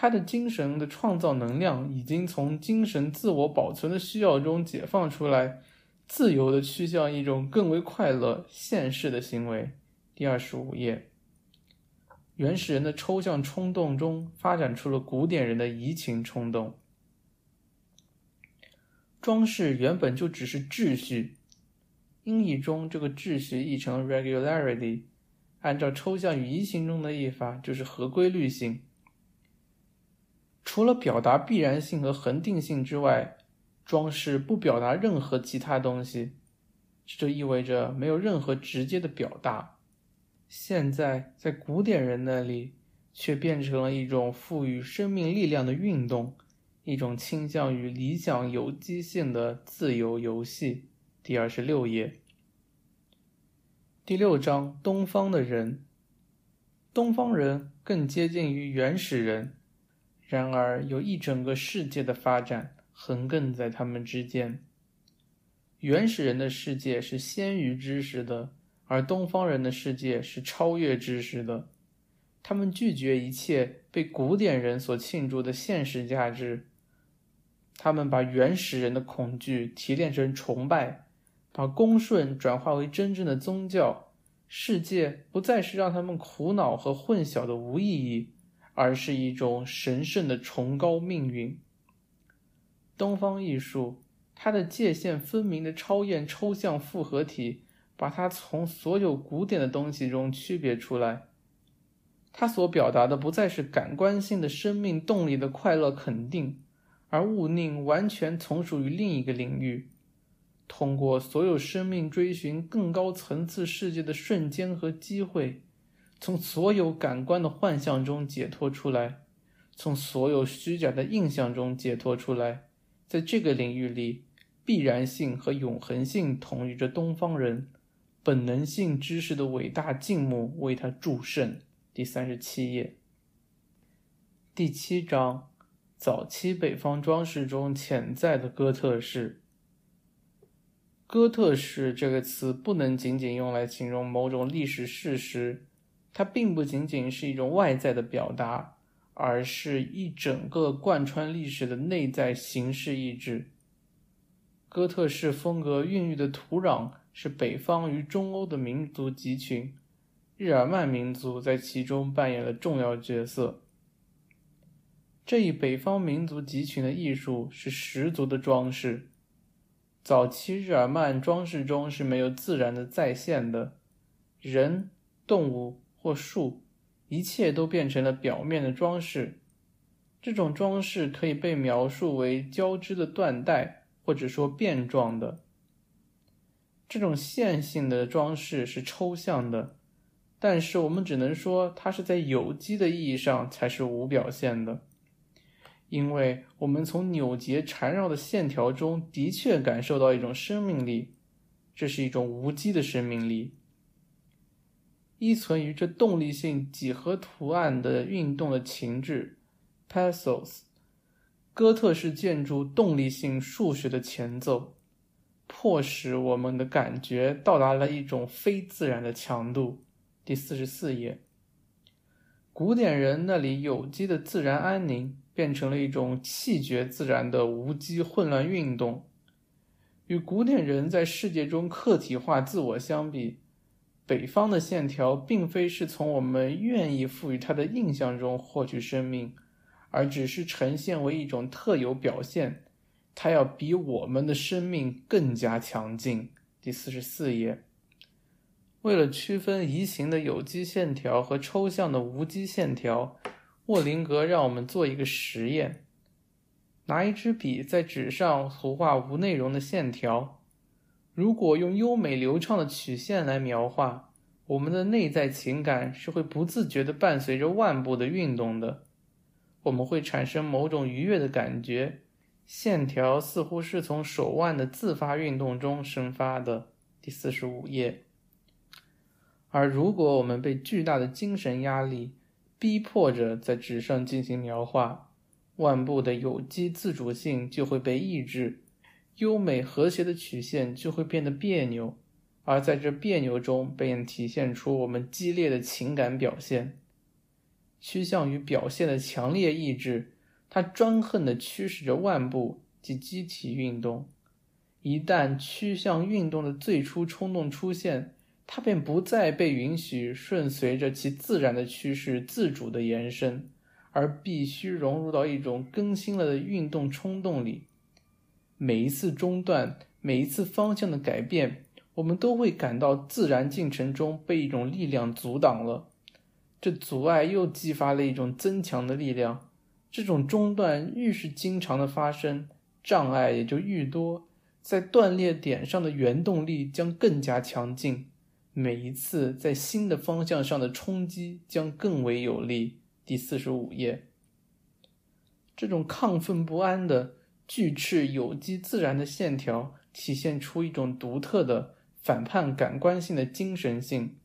A: 他的精神的创造能量已经从精神自我保存的需要中解放出来，自由的趋向一种更为快乐、现世的行为。第二十五页，原始人的抽象冲动中发展出了古典人的移情冲动。装饰原本就只是秩序，英译中这个秩序译成 regularity，按照抽象与移情中的译法就是合规律性。除了表达必然性和恒定性之外，装饰不表达任何其他东西，这就意味着没有任何直接的表达。现在在古典人那里，却变成了一种赋予生命力量的运动。一种倾向于理想有机性的自由游戏。第二十六页，第六章：东方的人。东方人更接近于原始人，然而有一整个世界的发展横亘在他们之间。原始人的世界是先于知识的，而东方人的世界是超越知识的。他们拒绝一切被古典人所庆祝的现实价值。他们把原始人的恐惧提炼成崇拜，把恭顺转化为真正的宗教。世界不再是让他们苦恼和混淆的无意义，而是一种神圣的崇高命运。东方艺术，它的界限分明的超验抽象复合体，把它从所有古典的东西中区别出来。它所表达的不再是感官性的生命动力的快乐肯定。而物宁完全从属于另一个领域，通过所有生命追寻更高层次世界的瞬间和机会，从所有感官的幻象中解脱出来，从所有虚假的印象中解脱出来。在这个领域里，必然性和永恒性统御着东方人，本能性知识的伟大静穆为他祝圣。第三十七页，第七章。早期北方装饰中潜在的哥特式。哥特式这个词不能仅仅用来形容某种历史事实，它并不仅仅是一种外在的表达，而是一整个贯穿历史的内在形式意志。哥特式风格孕育的土壤是北方与中欧的民族集群，日耳曼民族在其中扮演了重要角色。这一北方民族集群的艺术是十足的装饰。早期日耳曼装饰中是没有自然的再现的，人、动物或树，一切都变成了表面的装饰。这种装饰可以被描述为交织的缎带，或者说变状的。这种线性的装饰是抽象的，但是我们只能说它是在有机的意义上才是无表现的。因为我们从扭结缠绕的线条中的确感受到一种生命力，这是一种无机的生命力，依存于这动力性几何图案的运动的情致 （pathos）。哥特式建筑动力性数学的前奏，迫使我们的感觉到达了一种非自然的强度。第四十四页，古典人那里有机的自然安宁。变成了一种气绝自然的无机混乱运动。与古典人在世界中客体化自我相比，北方的线条并非是从我们愿意赋予它的印象中获取生命，而只是呈现为一种特有表现。它要比我们的生命更加强劲。第四十四页，为了区分移形的有机线条和抽象的无机线条。沃林格让我们做一个实验：拿一支笔在纸上涂画无内容的线条。如果用优美流畅的曲线来描画，我们的内在情感是会不自觉地伴随着腕部的运动的。我们会产生某种愉悦的感觉，线条似乎是从手腕的自发运动中生发的。第四十五页。而如果我们被巨大的精神压力，逼迫着在纸上进行描画，腕部的有机自主性就会被抑制，优美和谐的曲线就会变得别扭，而在这别扭中便体现出我们激烈的情感表现。趋向于表现的强烈意志，它专横地驱使着腕部及机体运动。一旦趋向运动的最初冲动出现，它便不再被允许顺随着其自然的趋势自主的延伸，而必须融入到一种更新了的运动冲动里。每一次中断，每一次方向的改变，我们都会感到自然进程中被一种力量阻挡了。这阻碍又激发了一种增强的力量。这种中断愈是经常的发生，障碍也就愈多。在断裂点上的原动力将更加强劲，每一次在新的方向上的冲击将更为有力。第四十五页，这种亢奋不安的巨翅有机自然的线条，体现出一种独特的反叛感官性的精神性，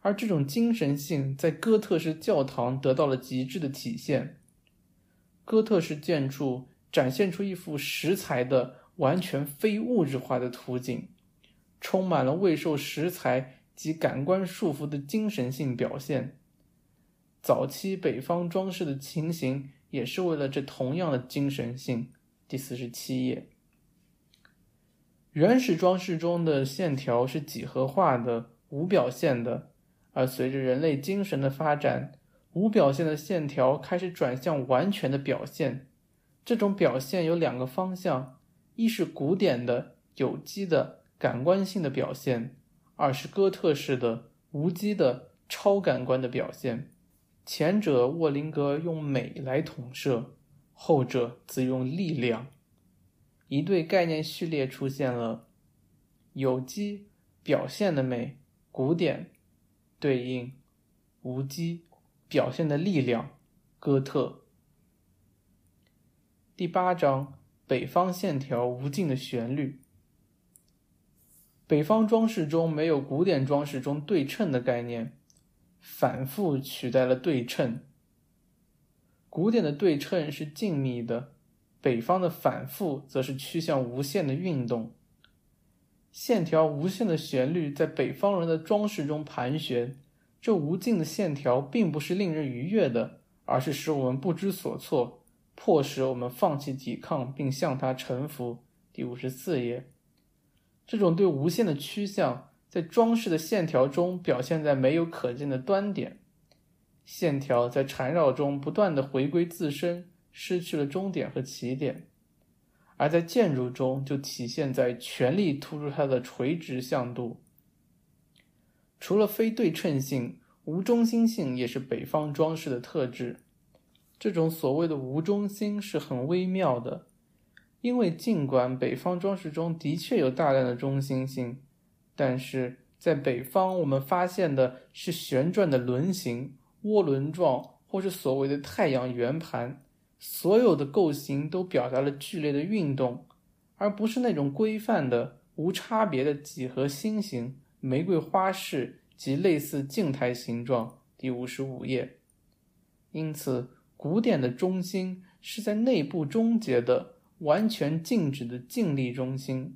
A: 而这种精神性在哥特式教堂得到了极致的体现。哥特式建筑展现出一幅石材的。完全非物质化的图景，充满了未受石材及感官束缚的精神性表现。早期北方装饰的情形也是为了这同样的精神性。第四十七页，原始装饰中的线条是几何化的、无表现的，而随着人类精神的发展，无表现的线条开始转向完全的表现。这种表现有两个方向。一是古典的有机的感官性的表现，二是哥特式的无机的超感官的表现。前者沃林格用美来统摄，后者则用力量。一对概念序列出现了：有机表现的美，古典对应无机表现的力量，哥特。第八章。北方线条无尽的旋律。北方装饰中没有古典装饰中对称的概念，反复取代了对称。古典的对称是静谧的，北方的反复则是趋向无限的运动。线条无限的旋律在北方人的装饰中盘旋，这无尽的线条并不是令人愉悦的，而是使我们不知所措。迫使我们放弃抵抗，并向它臣服。第五十四页，这种对无限的趋向，在装饰的线条中表现在没有可见的端点，线条在缠绕中不断的回归自身，失去了终点和起点；而在建筑中，就体现在全力突出它的垂直向度。除了非对称性，无中心性也是北方装饰的特质。这种所谓的无中心是很微妙的，因为尽管北方装饰中的确有大量的中心性，但是在北方我们发现的是旋转的轮形、涡轮状或是所谓的太阳圆盘，所有的构型都表达了剧烈的运动，而不是那种规范的无差别的几何心形、玫瑰花式及类似静态形状。第五十五页，因此。古典的中心是在内部终结的、完全静止的静力中心，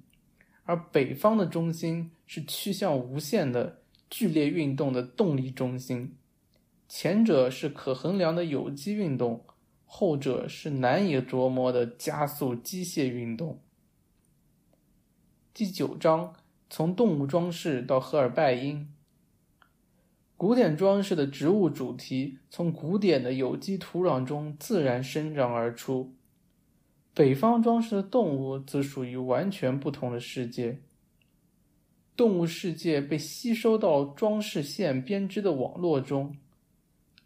A: 而北方的中心是趋向无限的、剧烈运动的动力中心。前者是可衡量的有机运动，后者是难以琢磨的加速机械运动。第九章：从动物装饰到荷尔拜因。古典装饰的植物主题从古典的有机土壤中自然生长而出，北方装饰的动物则属于完全不同的世界。动物世界被吸收到装饰线编织的网络中，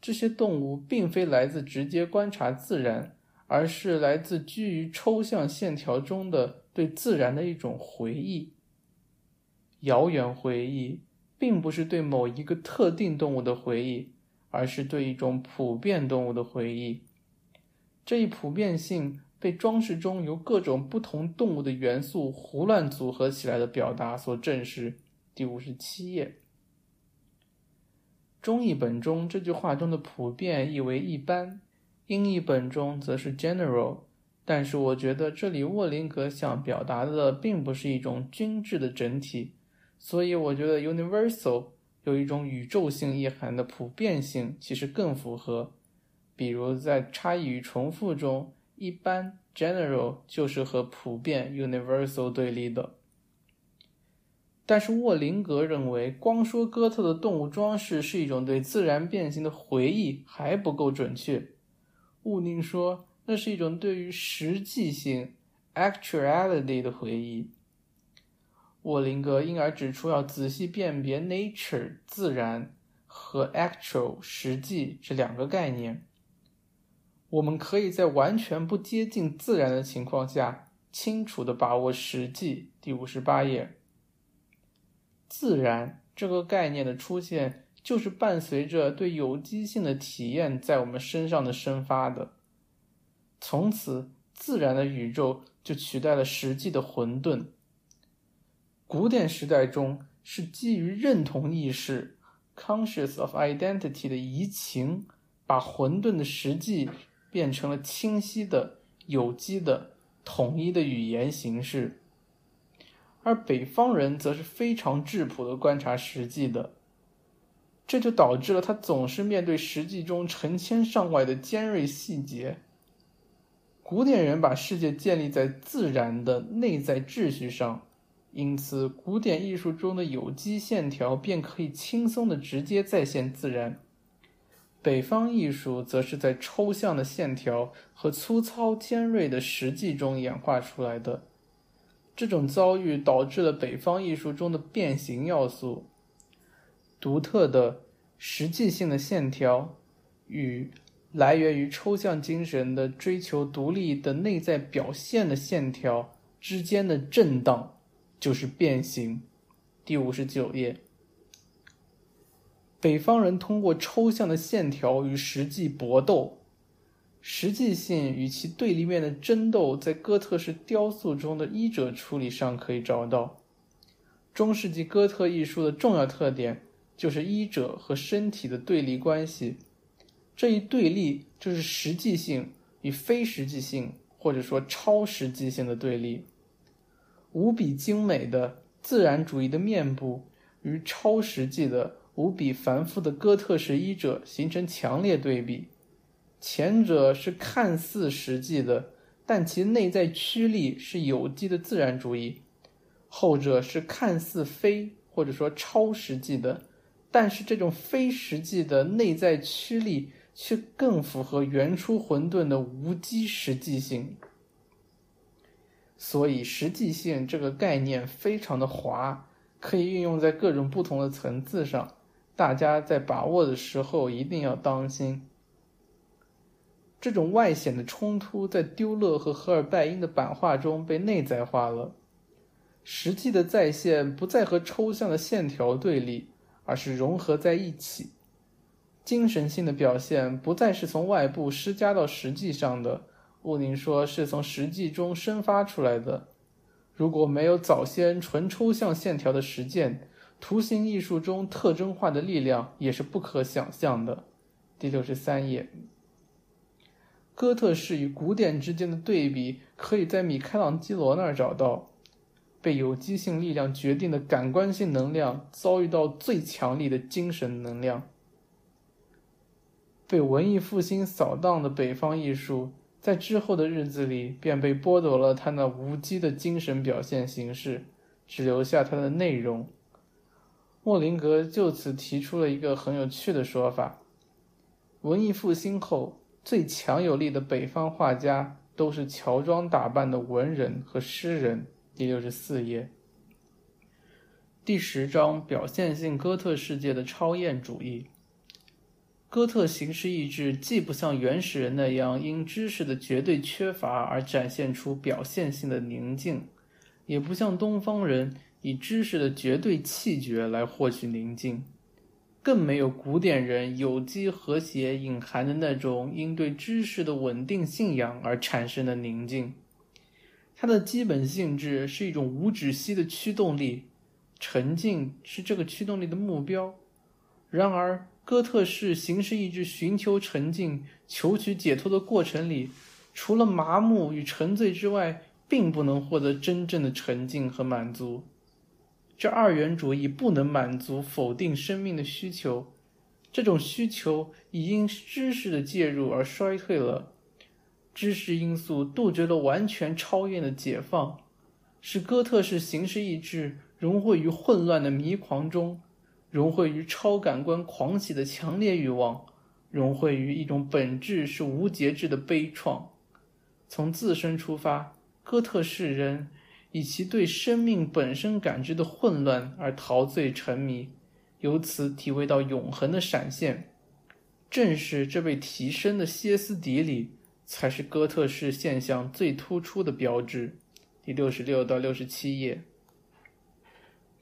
A: 这些动物并非来自直接观察自然，而是来自居于抽象线条中的对自然的一种回忆，遥远回忆。并不是对某一个特定动物的回忆，而是对一种普遍动物的回忆。这一普遍性被装饰中由各种不同动物的元素胡乱组合起来的表达所证实。第五十七页，中译本中这句话中的“普遍”译为“一般”，英译本中则是 “general”。但是我觉得这里沃林格想表达的并不是一种均质的整体。所以我觉得 universal 有一种宇宙性意涵的普遍性，其实更符合。比如在差异与重复中，一般 general 就是和普遍 universal 对立的。但是沃林格认为，光说哥特的动物装饰是一种对自然变形的回忆还不够准确。毋宁说，那是一种对于实际性 actuality 的回忆。沃林格因而指出，要仔细辨别 nature 自然和 actual 实际这两个概念。我们可以在完全不接近自然的情况下，清楚地把握实际。第五十八页，自然这个概念的出现，就是伴随着对有机性的体验在我们身上的生发的。从此，自然的宇宙就取代了实际的混沌。古典时代中是基于认同意识 （conscious of identity） 的移情，把混沌的实际变成了清晰的、有机的、统一的语言形式；而北方人则是非常质朴的观察实际的，这就导致了他总是面对实际中成千上万的尖锐细节。古典人把世界建立在自然的内在秩序上。因此，古典艺术中的有机线条便可以轻松地直接再现自然；北方艺术则是在抽象的线条和粗糙尖锐的实际中演化出来的。这种遭遇导致了北方艺术中的变形要素、独特的实际性的线条与来源于抽象精神的追求独立的内在表现的线条之间的震荡。就是变形。第五十九页，北方人通过抽象的线条与实际搏斗，实际性与其对立面的争斗，在哥特式雕塑中的衣褶处理上可以找到。中世纪哥特艺术的重要特点就是衣褶和身体的对立关系，这一对立就是实际性与非实际性，或者说超实际性的对立。无比精美的自然主义的面部与超实际的无比繁复的哥特式衣褶形成强烈对比，前者是看似实际的，但其内在驱力是有机的自然主义；后者是看似非或者说超实际的，但是这种非实际的内在驱力却更符合原初混沌的无机实际性。所以，实际性这个概念非常的滑，可以运用在各种不同的层次上。大家在把握的时候一定要当心。这种外显的冲突在丢勒和荷尔拜因的版画中被内在化了。实际的再现不再和抽象的线条对立，而是融合在一起。精神性的表现不再是从外部施加到实际上的。毋宁说：“是从实际中生发出来的。如果没有早先纯抽象线条的实践，图形艺术中特征化的力量也是不可想象的。”第六十三页，哥特式与古典之间的对比，可以在米开朗基罗那儿找到。被有机性力量决定的感官性能量，遭遇到最强力的精神能量。被文艺复兴扫荡的北方艺术。在之后的日子里，便被剥夺了他那无机的精神表现形式，只留下它的内容。莫林格就此提出了一个很有趣的说法：文艺复兴后最强有力的北方画家都是乔装打扮的文人和诗人。第六十四页，第十章表现性哥特世界的超验主义。哥特形式意志既不像原始人那样因知识的绝对缺乏而展现出表现性的宁静，也不像东方人以知识的绝对气绝来获取宁静，更没有古典人有机和谐隐含的那种因对知识的稳定信仰而产生的宁静。它的基本性质是一种无止息的驱动力，沉静是这个驱动力的目标。然而。哥特式形式意志寻求沉静、求取解脱的过程里，除了麻木与沉醉之外，并不能获得真正的沉静和满足。这二元主义不能满足否定生命的需求，这种需求已因知识的介入而衰退了。知识因素杜绝了完全超越的解放，使哥特式形式意志融汇于混乱的迷狂中，融汇于超感官狂喜的强烈欲望，融汇于一种本质是无节制的悲怆。从自身出发，哥特式人以其对生命本身感知的混乱而陶醉沉迷，由此体会到永恒的闪现。正是这被提升的歇斯底里。才是哥特式现象最突出的标志。第六十六到六十七页，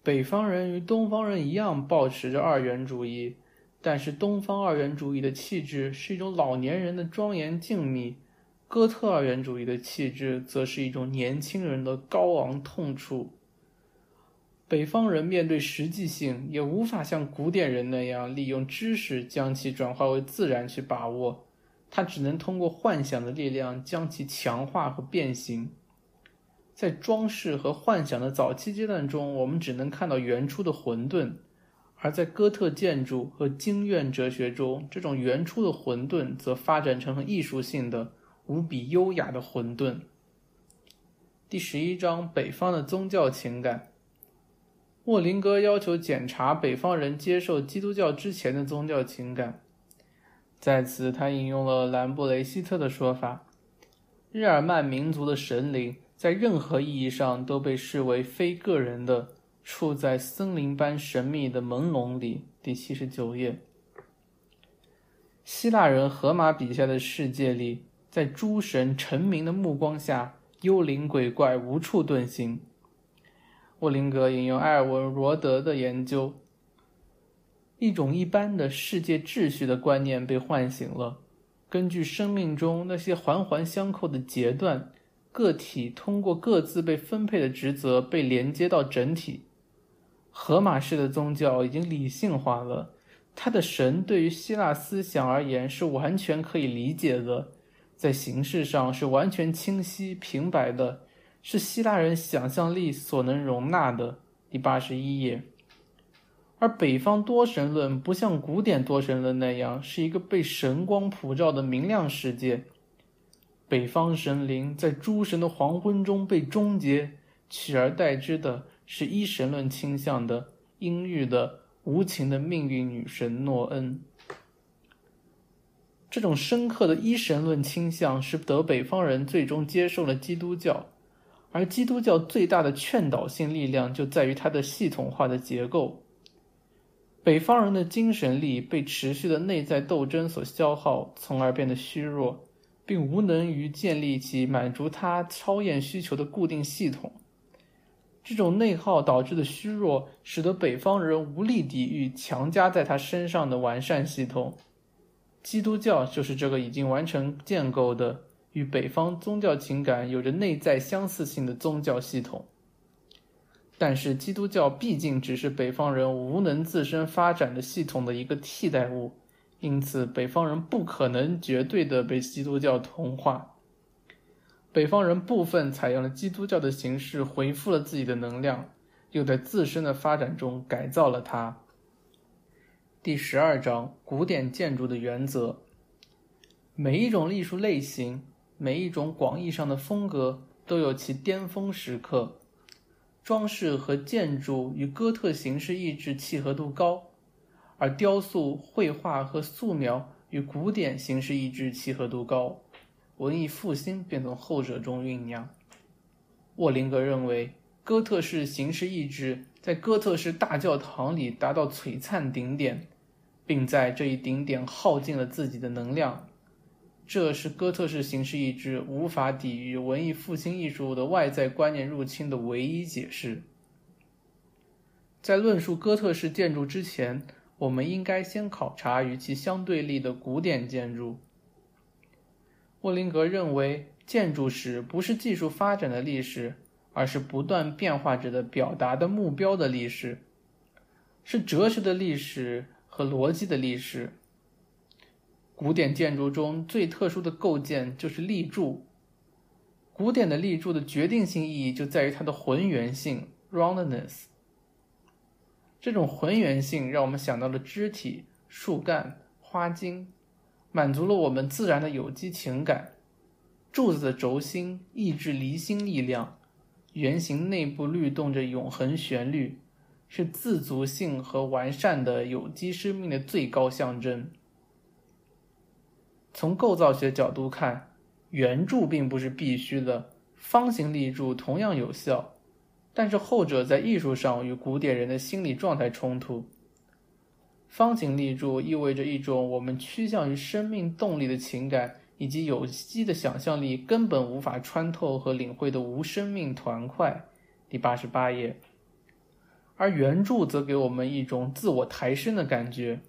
A: 北方人与东方人一样保持着二元主义，但是东方二元主义的气质是一种老年人的庄严静谧，哥特二元主义的气质则是一种年轻人的高昂痛楚。北方人面对实际性，也无法像古典人那样利用知识将其转化为自然去把握。他只能通过幻想的力量将其强化和变形。在装饰和幻想的早期阶段中，我们只能看到原初的混沌；而在哥特建筑和经院哲学中，这种原初的混沌则发展成了艺术性的、无比优雅的混沌。第十一章：北方的宗教情感。沃林格要求检查北方人接受基督教之前的宗教情感。在此，他引用了兰布雷希特的说法：“日耳曼民族的神灵在任何意义上都被视为非个人的，处在森林般神秘的朦胧里。”第七十九页。希腊人荷马笔下的世界里，在诸神臣民的目光下，幽灵鬼怪无处遁形。沃林格引用埃尔文·罗德的研究。一种一般的世界秩序的观念被唤醒了。根据生命中那些环环相扣的节段，个体通过各自被分配的职责被连接到整体。荷马式的宗教已经理性化了，他的神对于希腊思想而言是完全可以理解的，在形式上是完全清晰平白的，是希腊人想象力所能容纳的。第八十一页。而北方多神论不像古典多神论那样是一个被神光普照的明亮世界，北方神灵在诸神的黄昏中被终结，取而代之的是一神论倾向的阴郁的无情的命运女神诺恩。这种深刻的一神论倾向使得北方人最终接受了基督教，而基督教最大的劝导性力量就在于它的系统化的结构。北方人的精神力被持续的内在斗争所消耗，从而变得虚弱，并无能于建立起满足他超验需求的固定系统。这种内耗导致的虚弱，使得北方人无力抵御强加在他身上的完善系统。基督教就是这个已经完成建构的、与北方宗教情感有着内在相似性的宗教系统。但是，基督教毕竟只是北方人无能自身发展的系统的一个替代物，因此北方人不可能绝对的被基督教同化。北方人部分采用了基督教的形式，回复了自己的能量，又在自身的发展中改造了它。第十二章：古典建筑的原则。每一种艺术类型，每一种广义上的风格，都有其巅峰时刻。装饰和建筑与哥特形式意志契合度高，而雕塑、绘画和素描与古典形式意志契合度高。文艺复兴便从后者中酝酿。沃林格认为，哥特式形式意志在哥特式大教堂里达到璀璨顶点，并在这一顶点耗尽了自己的能量。这是哥特式形式意志无法抵御文艺复兴艺术的外在观念入侵的唯一解释。在论述哥特式建筑之前，我们应该先考察与其相对立的古典建筑。沃林格认为，建筑史不是技术发展的历史，而是不断变化着的表达的目标的历史，是哲学的历史和逻辑的历史。古典建筑中最特殊的构件就是立柱。古典的立柱的决定性意义就在于它的浑圆性 （roundness）。这种浑圆性让我们想到了肢体、树干、花茎，满足了我们自然的有机情感。柱子的轴心抑制离心力量，圆形内部律动着永恒旋律，是自足性和完善的有机生命的最高象征。从构造学角度看，圆柱并不是必须的，方形立柱同样有效。但是后者在艺术上与古典人的心理状态冲突。方形立柱意味着一种我们趋向于生命动力的情感以及有机的想象力根本无法穿透和领会的无生命团块。第八十八页。而圆柱则给我们一种自我抬升的感觉。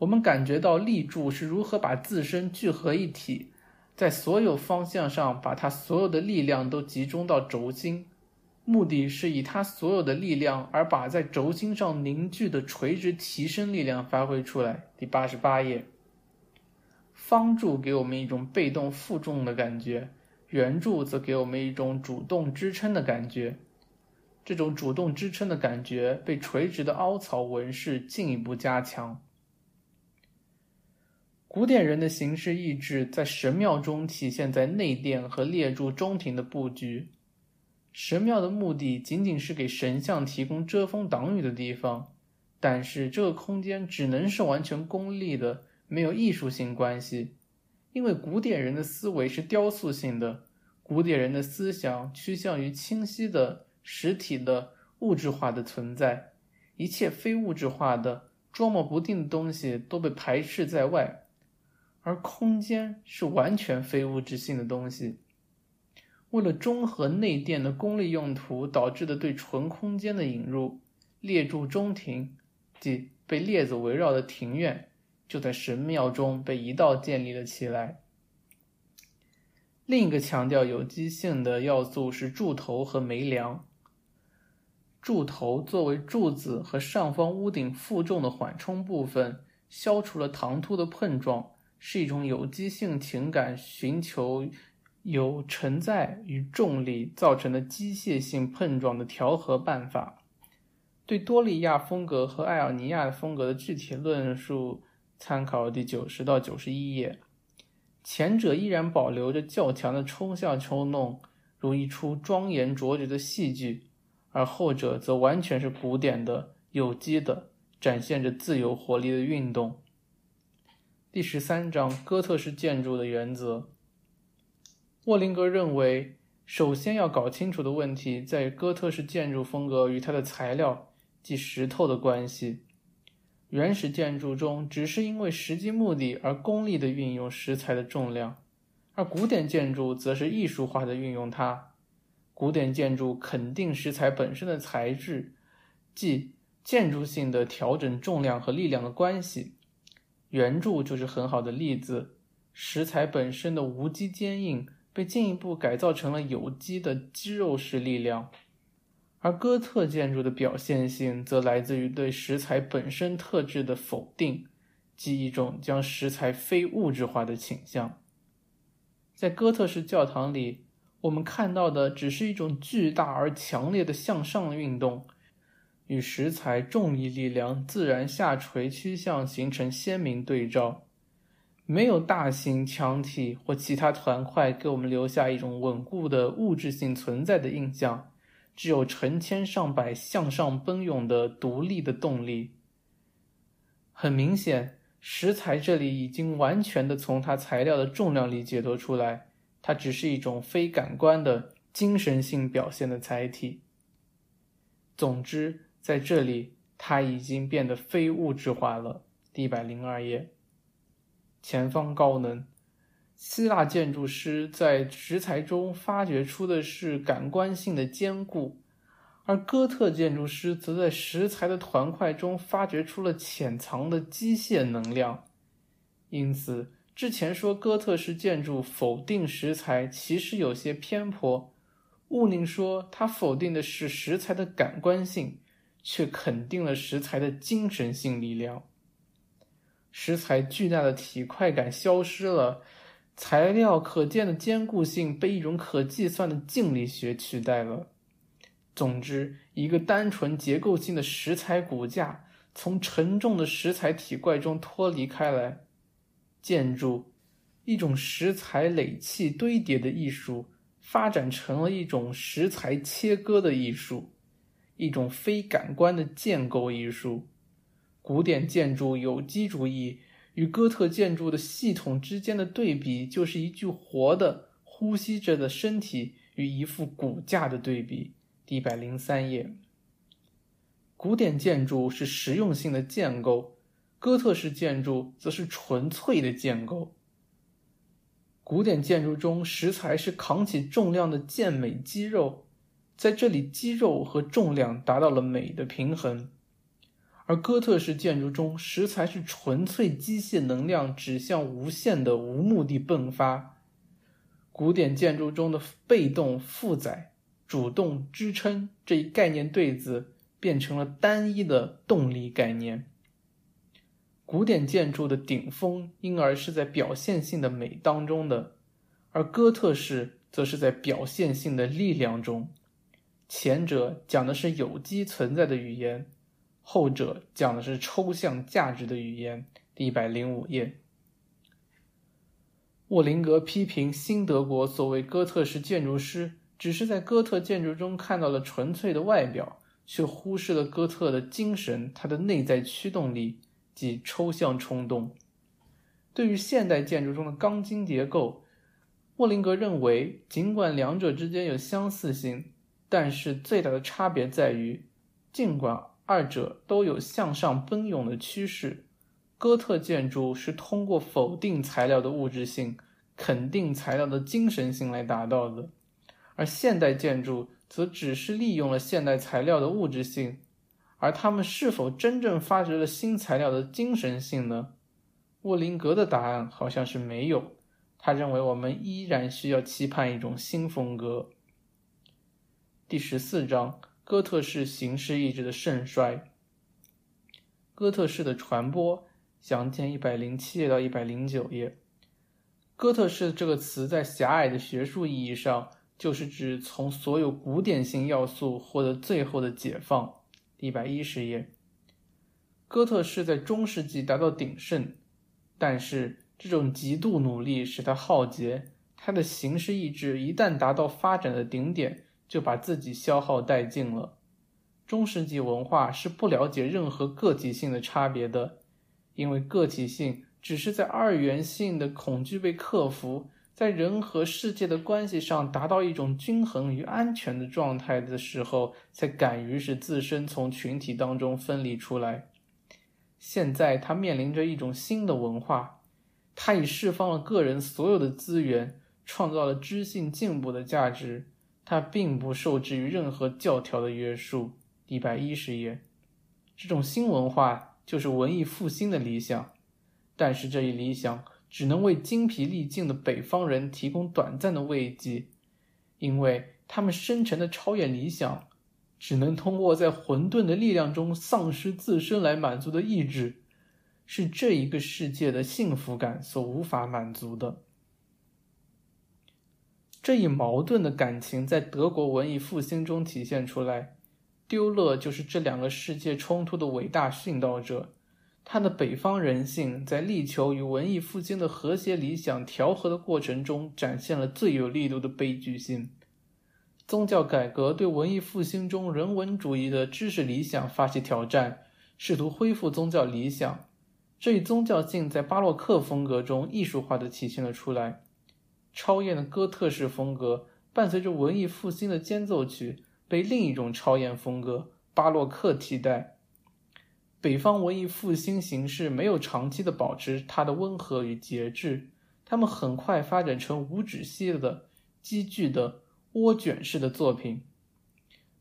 A: 我们感觉到立柱是如何把自身聚合一体，在所有方向上把它所有的力量都集中到轴心。目的是以它所有的力量，而把在轴心上凝聚的垂直提升力量发挥出来。第八十八页，方柱给我们一种被动负重的感觉，圆柱则给我们一种主动支撑的感觉。这种主动支撑的感觉被垂直的凹槽纹饰进一步加强。古典人的形式意志在神庙中体现在内殿和列柱中庭的布局。神庙的目的仅仅是给神像提供遮风挡雨的地方，但是这个空间只能是完全功利的，没有艺术性关系。因为古典人的思维是雕塑性的，古典人的思想趋向于清晰的、实体的、物质化的存在，一切非物质化的、捉摸不定的东西都被排斥在外，而空间是完全非物质性的东西。为了中和内殿的功利用途导致的对纯空间的引入，列柱中庭，即被列子围绕的庭院，就在神庙中被一道建立了起来。另一个强调有机性的要素是柱头和眉梁。柱头作为柱子和上方屋顶负重的缓冲部分，消除了唐突的碰撞，是一种有机性情感寻求。由承载与重力造成的机械性碰撞的调和办法。对多利亚风格和艾尔尼亚风格的具体论述，参考第九十到九十一页。前者依然保留着较强的抽象抽弄，如一出庄严卓绝的戏剧；而后者则完全是古典的、有机的，展现着自由活力的运动。第十三章：哥特式建筑的原则。沃林格认为，首先要搞清楚的问题在于哥特式建筑风格与它的材料即石头的关系。原始建筑中只是因为实际目的而功利的运用石材的重量，而古典建筑则是艺术化的运用它。古典建筑肯定石材本身的材质，即建筑性的调整重量和力量的关系。圆柱就是很好的例子，石材本身的无机坚硬。被进一步改造成了有机的肌肉式力量，而哥特建筑的表现性则来自于对石材本身特质的否定，即一种将石材非物质化的倾向。在哥特式教堂里，我们看到的只是一种巨大而强烈的向上运动，与石材重力力量自然下垂趋向形成鲜明对照。没有大型墙体或其他团块给我们留下一种稳固的物质性存在的印象，只有成千上百向上奔涌的独立的动力。很明显，石材这里已经完全的从它材料的重量里解脱出来，它只是一种非感官的精神性表现的载体。总之，在这里，它已经变得非物质化了。第一百零二页。前方高能，希腊建筑师在石材中发掘出的是感官性的坚固，而哥特建筑师则在石材的团块中发掘出了潜藏的机械能量。因此，之前说哥特式建筑否定石材，其实有些偏颇。毋宁说他否定的是石材的感官性，却肯定了石材的精神性力量。石材巨大的体块感消失了，材料可见的坚固性被一种可计算的静力学取代了。总之，一个单纯结构性的石材骨架从沉重的石材体怪中脱离开来，建筑，一种石材垒砌堆叠的艺术，发展成了一种石材切割的艺术，一种非感官的建构艺术。古典建筑有机主义与哥特建筑的系统之间的对比，就是一具活的、呼吸着的身体与一副骨架的对比。第一百零三页，古典建筑是实用性的建构，哥特式建筑则是纯粹的建构。古典建筑中，石材是扛起重量的健美肌肉，在这里，肌肉和重量达到了美的平衡；而哥特式建筑中，石材是纯粹机械能量指向无限的无目的迸发。古典建筑中的被动负载。主动支撑这一概念对子变成了单一的动力概念。古典建筑的顶峰因而是在表现性的美当中的，而哥特式则是在表现性的力量中。前者讲的是有机存在的语言，后者讲的是抽象价值的语言。一百零五页，沃林格批评新德国所谓哥特式建筑师。只是在哥特建筑中看到了纯粹的外表，却忽视了哥特的精神，它的内在驱动力及抽象冲动。对于现代建筑中的钢筋结构，沃林格认为，尽管两者之间有相似性，但是最大的差别在于，尽管二者都有向上奔涌的趋势，哥特建筑是通过否定材料的物质性，肯定材料的精神性来达到的。而现代建筑则只是利用了现代材料的物质性，而他们是否真正发掘了新材料的精神性呢？沃林格的答案好像是没有。他认为我们依然需要期盼一种新风格。第十四章：哥特式形式意志的盛衰。哥特式的传播，详见一百零七页到一百零九页。哥特式这个词在狭隘的学术意义上。就是指从所有古典性要素获得最后的解放。一百一十页，哥特式在中世纪达到鼎盛，但是这种极度努力使它耗竭，它的形式意志一旦达到发展的顶点，就把自己消耗殆尽了。中世纪文化是不了解任何个体性的差别的，因为个体性只是在二元性的恐惧被克服。在人和世界的关系上达到一种均衡与安全的状态的时候，才敢于使自身从群体当中分离出来。现在，他面临着一种新的文化，他已释放了个人所有的资源，创造了知性进步的价值。他并不受制于任何教条的约束。一百一十页，这种新文化就是文艺复兴的理想，但是这一理想。只能为精疲力尽的北方人提供短暂的慰藉，因为他们深沉的超越理想，只能通过在混沌的力量中丧失自身来满足的意志，是这一个世界的幸福感所无法满足的。这一矛盾的感情在德国文艺复兴中体现出来，丢勒就是这两个世界冲突的伟大殉道者。他的北方人性在力求与文艺复兴的和谐理想调和的过程中，展现了最有力度的悲剧性。宗教改革对文艺复兴中人文主义的知识理想发起挑战，试图恢复宗教理想。这一宗教性在巴洛克风格中艺术化的体现了出来。超艳的哥特式风格伴随着文艺复兴的间奏曲，被另一种超艳风格巴洛克替代。北方文艺复兴形式没有长期的保持它的温和与节制，他们很快发展成无止息的、积聚的涡卷式的作品。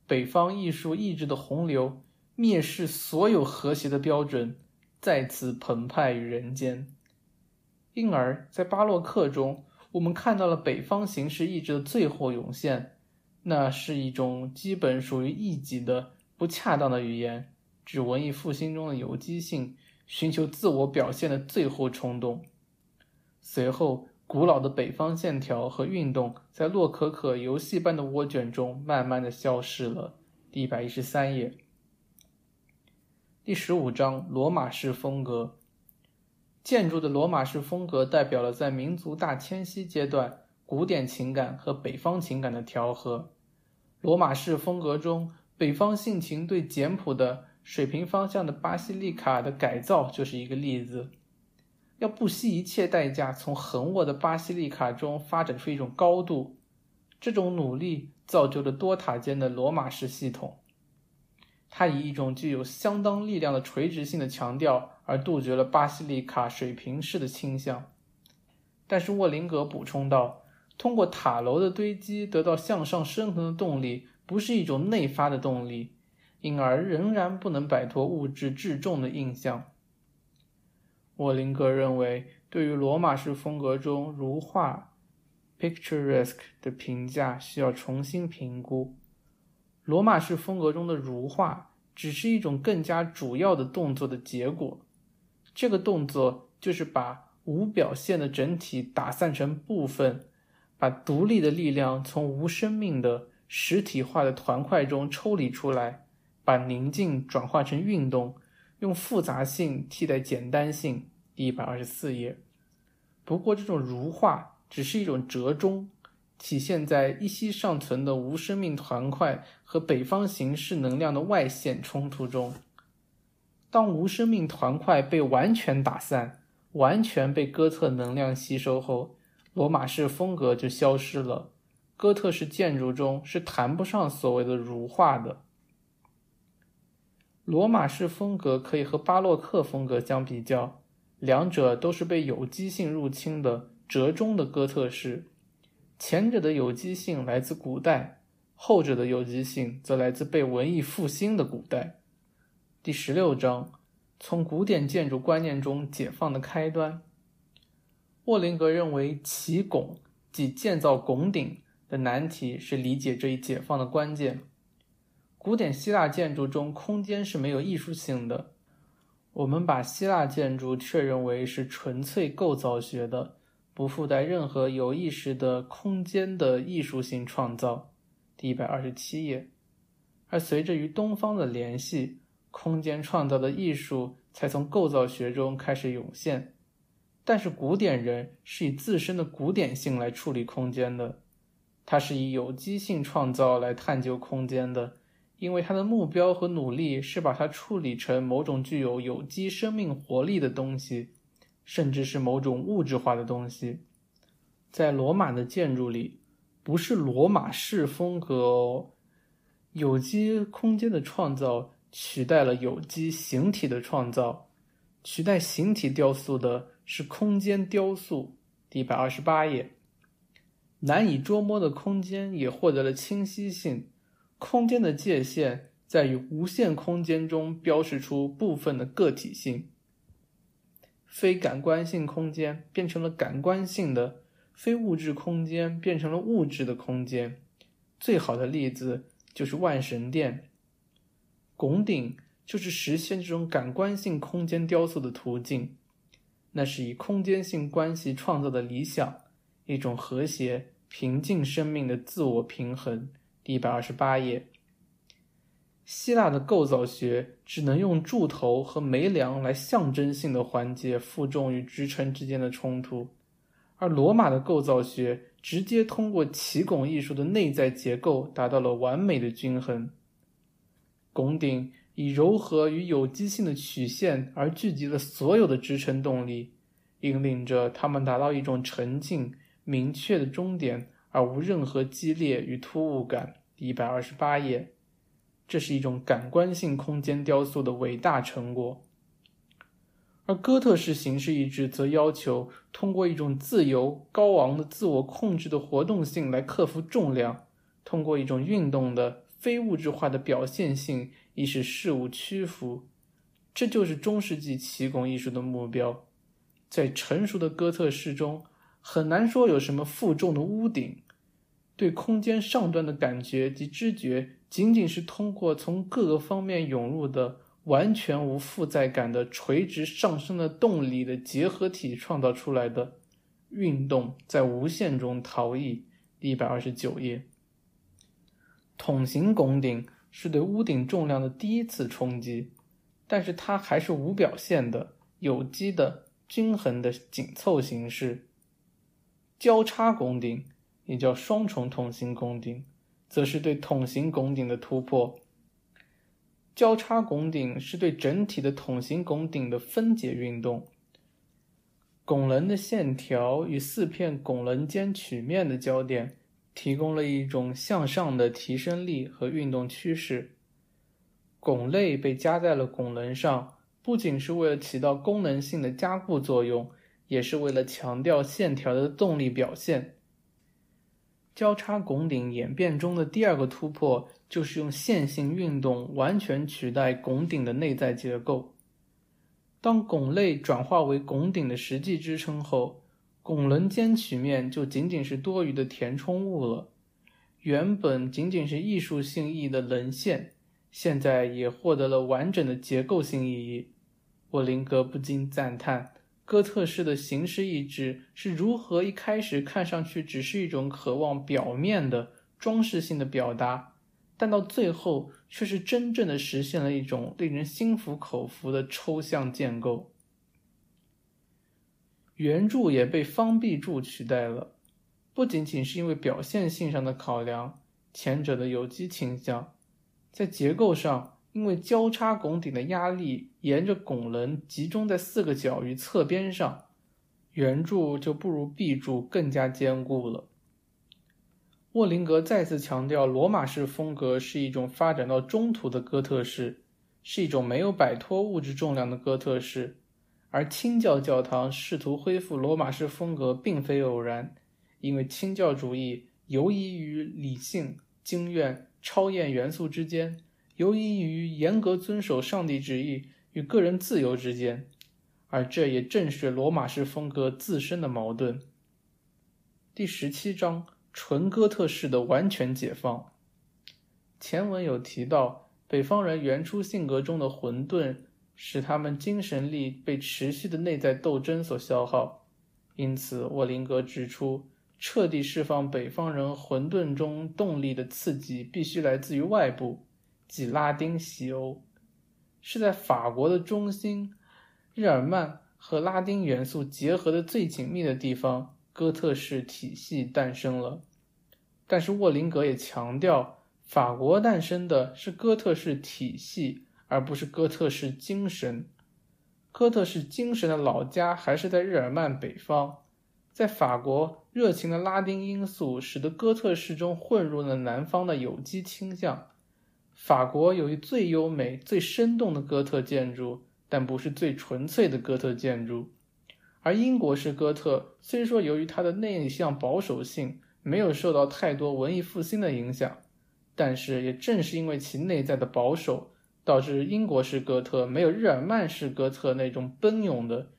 A: 北方艺术意志的洪流蔑视所有和谐的标准，再次澎湃于人间。因而，在巴洛克中，我们看到了北方形式意志的最后涌现，那是一种基本属于异己的、不恰当的语言。指文艺复兴中的有机性，寻求自我表现的最后冲动。随后，古老的北方线条和运动在洛可可游戏般的涡卷中慢慢的消失了。第一百一十三页。第十五章罗马式风格。建筑的罗马式风格代表了在民族大迁徙阶段古典情感和北方情感的调和。罗马式风格中，北方性情对简朴的水平方向的巴西利卡的改造就是一个例子。要不惜一切代价从横卧的巴西利卡中发展出一种高度，这种努力造就了多塔间的罗马式系统。它以一种具有相当力量的垂直性的强调。而杜绝了巴西利卡水平式的倾向，但是沃林格补充道：“通过塔楼的堆积得到向上升腾的动力，不是一种内发的动力，因而仍然不能摆脱物质质重的印象。”沃林格认为，对于罗马式风格中如画 （picturesque） 的评价需要重新评估。罗马式风格中的如画只是一种更加主要的动作的结果。这个动作就是把无表现的整体打散成部分，把独立的力量从无生命的实体化的团块中抽离出来，把宁静转化成运动，用复杂性替代简单性。一百二十四页。不过，这种如画只是一种折中，体现在一息尚存的无生命团块和北方形式能量的外线冲突中。当无生命团块被完全打散，完全被哥特能量吸收后，罗马式风格就消失了。哥特式建筑中是谈不上所谓的如画的。罗马式风格可以和巴洛克风格相比较，两者都是被有机性入侵的折中的哥特式。前者的有机性来自古代，后者的有机性则来自被文艺复兴的古代。第十六章，从古典建筑观念中解放的开端。沃林格认为，起拱即建造拱顶的难题是理解这一解放的关键。古典希腊建筑中，空间是没有艺术性的。我们把希腊建筑确认为是纯粹构造学的，不附带任何有意识的空间的艺术性创造。第一百二十七页。而随着与东方的联系。空间创造的艺术才从构造学中开始涌现，但是古典人是以自身的古典性来处理空间的，他是以有机性创造来探究空间的，因为他的目标和努力是把它处理成某种具有有机生命活力的东西，甚至是某种物质化的东西。在罗马的建筑里，不是罗马式风格哦，有机空间的创造。取代了有机形体的创造，取代形体雕塑的是空间雕塑。第一百二十八页，难以捉摸的空间也获得了清晰性。空间的界限在于无限空间中标示出部分的个体性。非感官性空间变成了感官性的，非物质空间变成了物质的空间。最好的例子就是万神殿。拱顶就是实现这种感官性空间雕塑的途径，那是以空间性关系创造的理想，一种和谐、平静生命的自我平衡。第一百二十八页，希腊的构造学只能用柱头和煤梁来象征性的缓解负重与支撑之间的冲突，而罗马的构造学直接通过起拱艺术的内在结构达到了完美的均衡。拱顶以柔和与有机性的曲线而聚集了所有的支撑动力，引领着它们达到一种沉静、明确的终点，而无任何激烈与突兀感。一百二十八页，这是一种感官性空间雕塑的伟大成果。而哥特式形式意志则要求通过一种自由、高昂的自我控制的活动性来克服重量，通过一种运动的。非物质化的表现性，以使事物屈服，这就是中世纪奇拱艺术的目标。在成熟的哥特式中，很难说有什么负重的屋顶。对空间上端的感觉及知觉，仅仅是通过从各个方面涌入的完全无负载感的垂直上升的动力的结合体创造出来的。运动在无限中逃逸。一百二十九页。筒形拱顶是对屋顶重量的第一次冲击，但是它还是无表现的、有机的、均衡的紧凑形式。交叉拱顶也叫双重筒形拱顶，则是对筒形拱顶的突破。交叉拱顶是对整体的筒形拱顶的分解运动。拱棱的线条与四片拱棱间曲面的交点，提供了一种向上的提升力和运动趋势。拱肋被加在了拱棱上，不仅是为了起到功能性的加固作用，也是为了强调线条的动力表现。交叉拱顶演变中的第二个突破，就是用线性运动完全取代拱顶的内在结构。当拱肋转化为拱顶的实际支撑后，拱棱间曲面就仅仅是多余的填充物了。原本仅仅是艺术性意义的棱线，现在也获得了完整的结构性意义。沃林格不禁赞叹。哥特式的形式意志是如何一开始看上去只是一种渴望表面的装饰性的表达，但到最后却是真正的实现了一种令人心服口服的抽象建构。圆柱也被方壁柱取代了，不仅仅是因为表现性上的考量，前者的有机倾向，在结构上。因为交叉拱顶的压力沿着拱棱集中在四个角与侧边上，圆柱就不如壁柱更加坚固了。沃林格再次强调，罗马式风格是一种发展到中途的哥特式，是一种没有摆脱物质重量的哥特式。而清教教堂试图恢复罗马式风格，并非偶然，因为清教主义游移于理性、经验、超验元素之间。游移于严格遵守上帝旨意与个人自由之间，而这也正是罗马式风格自身的矛盾。第十七章：纯哥特式的完全解放。前文有提到，北方人原初性格中的混沌，使他们精神力被持续的内在斗争所消耗。因此，沃林格指出，彻底释放北方人混沌中动力的刺激，必须来自于外部。即拉丁西欧，是在法国的中心，日耳曼和拉丁元素结合的最紧密的地方，哥特式体系诞生了。但是沃林格也强调，法国诞生的是哥特式体系，而不是哥特式精神。哥特式精神的老家还是在日耳曼北方，在法国，热情的拉丁因素使得哥特式中混入了南方的有机倾向。法国有一最优美、最生动的哥特建筑，但不是最纯粹的哥特建筑。而英国式哥特虽说由于它的内向保守性没有受到太多文艺复兴的影响，但是也正是因为其内在的保守，导致英国式哥特没有日耳曼式哥特那种奔涌的、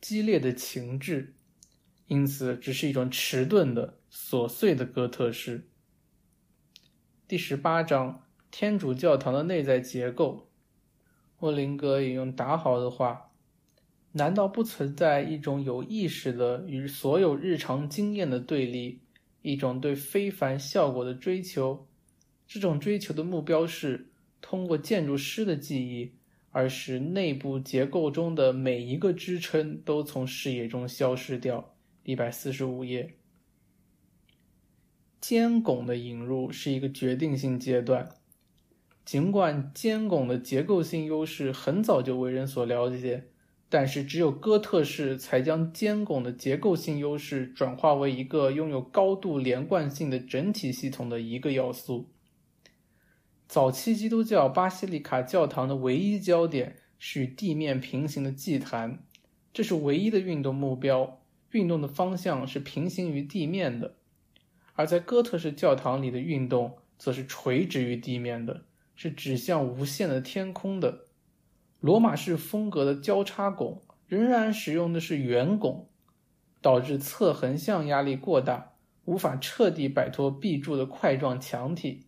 A: 激烈的情致，因此只是一种迟钝的、琐碎的哥特式。第十八章。天主教堂的内在结构，沃林格引用达豪的话：“难道不存在一种有意识的与所有日常经验的对立，一种对非凡效果的追求？这种追求的目标是通过建筑师的记忆，而使内部结构中的每一个支撑都从视野中消失掉。”一百四十五页。尖拱的引入是一个决定性阶段。尽管尖拱的结构性优势很早就为人所了解，但是只有哥特式才将尖拱的结构性优势转化为一个拥有高度连贯性的整体系统的一个要素。早期基督教巴西利卡教堂的唯一焦点是与地面平行的祭坛，这是唯一的运动目标，运动的方向是平行于地面的；而在哥特式教堂里的运动则是垂直于地面的。是指向无限的天空的。罗马式风格的交叉拱仍然使用的是圆拱，导致侧横向压力过大，无法彻底摆脱壁柱的块状墙体。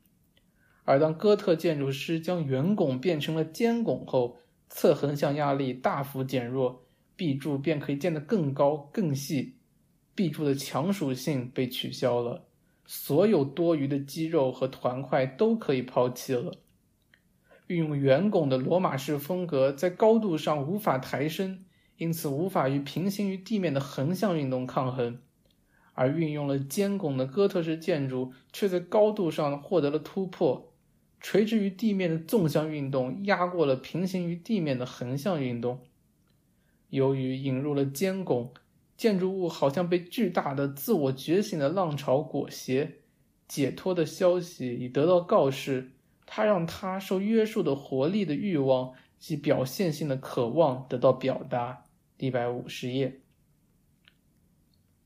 A: 而当哥特建筑师将圆拱变成了尖拱后，侧横向压力大幅减弱，壁柱便可以建得更高更细，壁柱的强属性被取消了，所有多余的肌肉和团块都可以抛弃了。运用圆拱的罗马式风格在高度上无法抬升，因此无法与平行于地面的横向运动抗衡；而运用了尖拱的哥特式建筑却在高度上获得了突破，垂直于地面的纵向运动压过了平行于地面的横向运动。由于引入了尖拱，建筑物好像被巨大的自我觉醒的浪潮裹挟，解脱的消息已得到告示。它让他受约束的活力的欲望及表现性的渴望得到表达。一百五十页，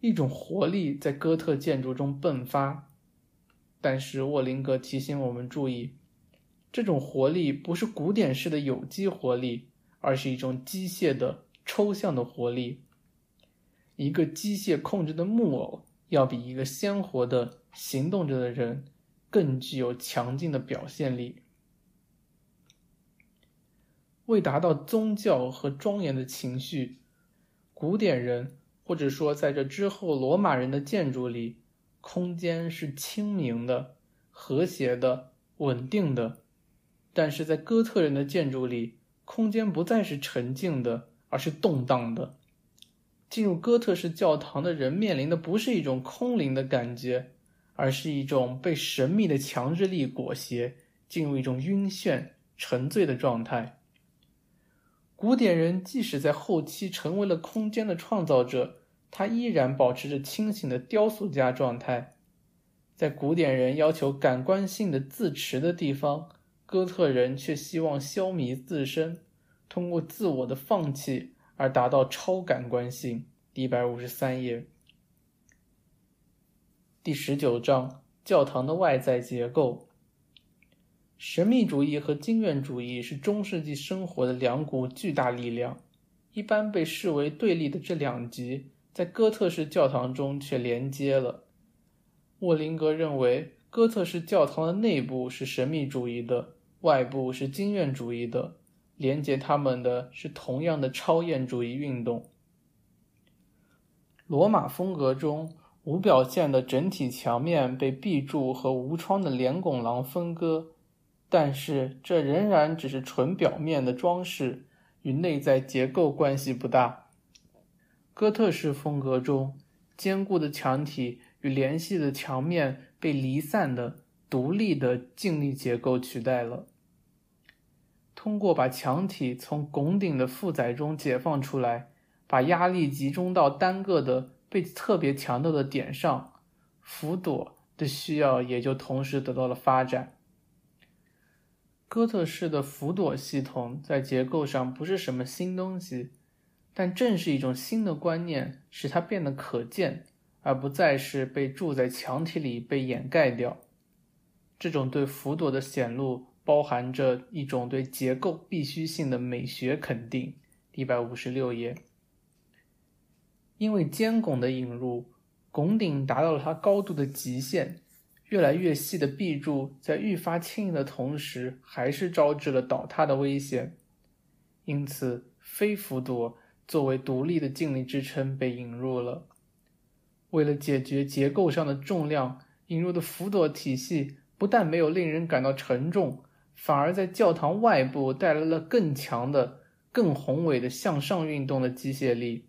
A: 一种活力在哥特建筑中迸发，但是沃林格提醒我们注意，这种活力不是古典式的有机活力，而是一种机械的抽象的活力。一个机械控制的木偶要比一个鲜活的行动着的人。更具有强劲的表现力。为达到宗教和庄严的情绪，古典人或者说在这之后罗马人的建筑里，空间是清明的、和谐的、稳定的；但是在哥特人的建筑里，空间不再是沉静的，而是动荡的。进入哥特式教堂的人面临的不是一种空灵的感觉。而是一种被神秘的强制力裹挟，进入一种晕眩、沉醉的状态。古典人即使在后期成为了空间的创造者，他依然保持着清醒的雕塑家状态。在古典人要求感官性的自持的地方，哥特人却希望消弭自身，通过自我的放弃而达到超感官性。一百五十三页。第十九章：教堂的外在结构。神秘主义和经验主义是中世纪生活的两股巨大力量，一般被视为对立的这两极，在哥特式教堂中却连接了。沃林格认为，哥特式教堂的内部是神秘主义的，外部是经验主义的，连接他们的是同样的超验主义运动。罗马风格中。无表现的整体墙面被壁柱和无窗的连拱廊分割，但是这仍然只是纯表面的装饰，与内在结构关系不大。哥特式风格中，坚固的墙体与联系的墙面被离散的、独立的静力结构取代了。通过把墙体从拱顶的负载中解放出来，把压力集中到单个的。被特别强调的点上，辅佐的需要也就同时得到了发展。哥特式的辅佐系统在结构上不是什么新东西，但正是一种新的观念使它变得可见，而不再是被住在墙体里被掩盖掉。这种对辅佐的显露包含着一种对结构必须性的美学肯定。一百五十六页。因为尖拱的引入，拱顶达到了它高度的极限。越来越细的壁柱在愈发轻盈的同时，还是招致了倒塌的危险。因此，非辅朵作为独立的静力支撑被引入了。为了解决结构上的重量，引入的辅佐体系不但没有令人感到沉重，反而在教堂外部带来了更强的、更宏伟的向上运动的机械力。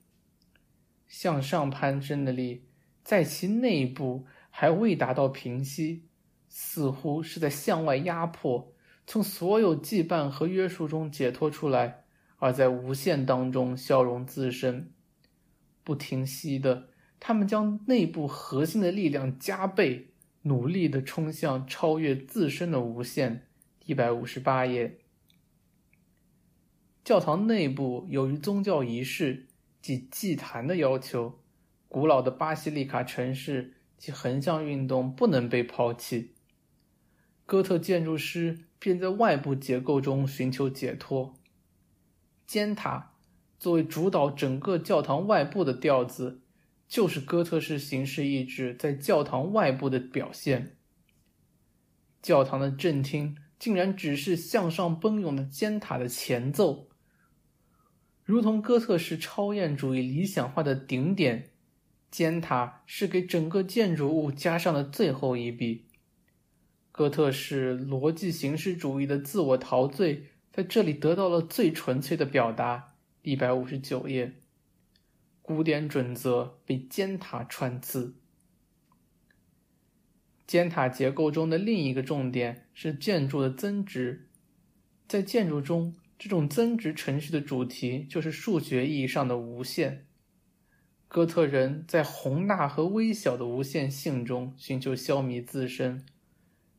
A: 向上攀升的力，在其内部还未达到平息，似乎是在向外压迫，从所有羁绊和约束中解脱出来，而在无限当中消融自身。不停息的，他们将内部核心的力量加倍，努力的冲向超越自身的无限。一百五十八页。教堂内部由于宗教仪式。即祭坛的要求，古老的巴西利卡城市及横向运动不能被抛弃。哥特建筑师便在外部结构中寻求解脱。尖塔作为主导整个教堂外部的调子，就是哥特式形式意志在教堂外部的表现。教堂的正厅竟然只是向上奔涌的尖塔的前奏。如同哥特式超验主义理想化的顶点，尖塔是给整个建筑物加上了最后一笔。哥特式逻辑形式主义的自我陶醉在这里得到了最纯粹的表达。一百五十九页，古典准则被尖塔穿刺。尖塔结构中的另一个重点是建筑的增值。在建筑中，这种增值程序的主题就是数学意义上的无限。哥特人在宏大和微小的无限性中寻求消弭自身。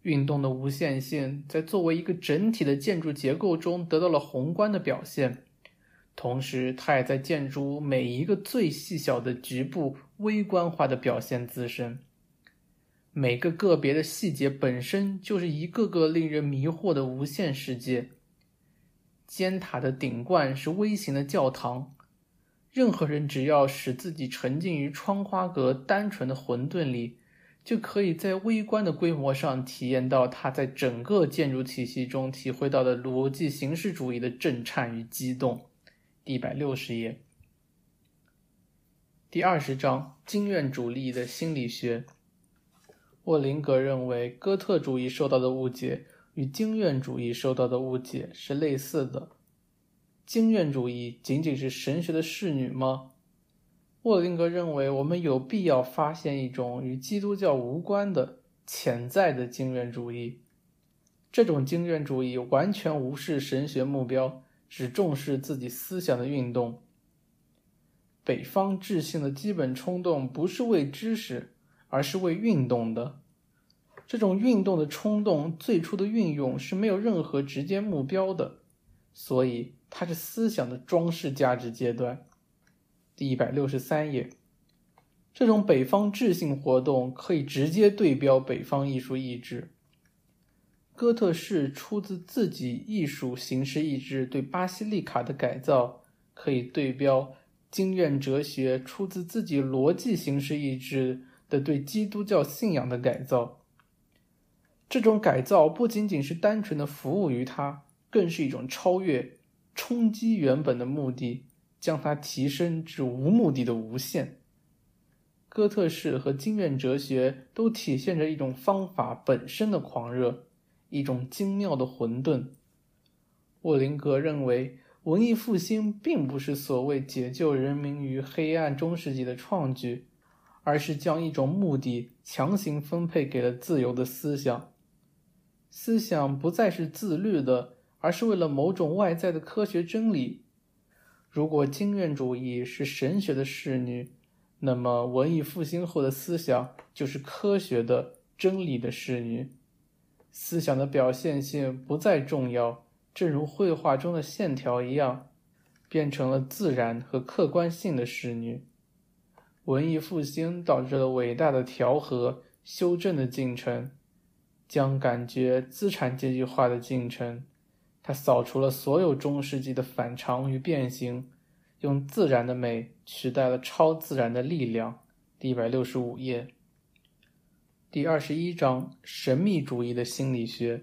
A: 运动的无限性在作为一个整体的建筑结构中得到了宏观的表现，同时，它也在建筑每一个最细小的局部微观化的表现自身。每个个别的细节本身就是一个个令人迷惑的无限世界。尖塔的顶冠是微型的教堂，任何人只要使自己沉浸于窗花格单纯的混沌里，就可以在微观的规模上体验到它在整个建筑体系中体会到的逻辑形式主义的震颤与激动。一百六十页，第二十章：经验主义的心理学。沃林格认为，哥特主义受到的误解与经验主义受到的误解是类似的。经验主义仅仅是神学的侍女吗？沃林格认为，我们有必要发现一种与基督教无关的潜在的经验主义。这种经验主义完全无视神学目标，只重视自己思想的运动。北方智性的基本冲动不是为知识。而是为运动的，这种运动的冲动最初的运用是没有任何直接目标的，所以它是思想的装饰价值阶段。第一百六十三页，这种北方智性活动可以直接对标北方艺术意志。哥特式出自自己艺术形式意志对巴西利卡的改造，可以对标经验哲学出自自己逻辑形式意志。的对基督教信仰的改造，这种改造不仅仅是单纯的服务于它，更是一种超越、冲击原本的目的，将它提升至无目的的无限。哥特式和经验哲学都体现着一种方法本身的狂热，一种精妙的混沌。沃林格认为，文艺复兴并不是所谓解救人民于黑暗中世纪的创举。而是将一种目的强行分配给了自由的思想。思想不再是自律的，而是为了某种外在的科学真理。如果经验主义是神学的侍女，那么文艺复兴后的思想就是科学的真理的侍女。思想的表现性不再重要，正如绘画中的线条一样，变成了自然和客观性的侍女。文艺复兴导致了伟大的调和、修正的进程，将感觉资产阶级化的进程。它扫除了所有中世纪的反常与变形，用自然的美取代了超自然的力量。第一百六十五页，第二十一章：神秘主义的心理学。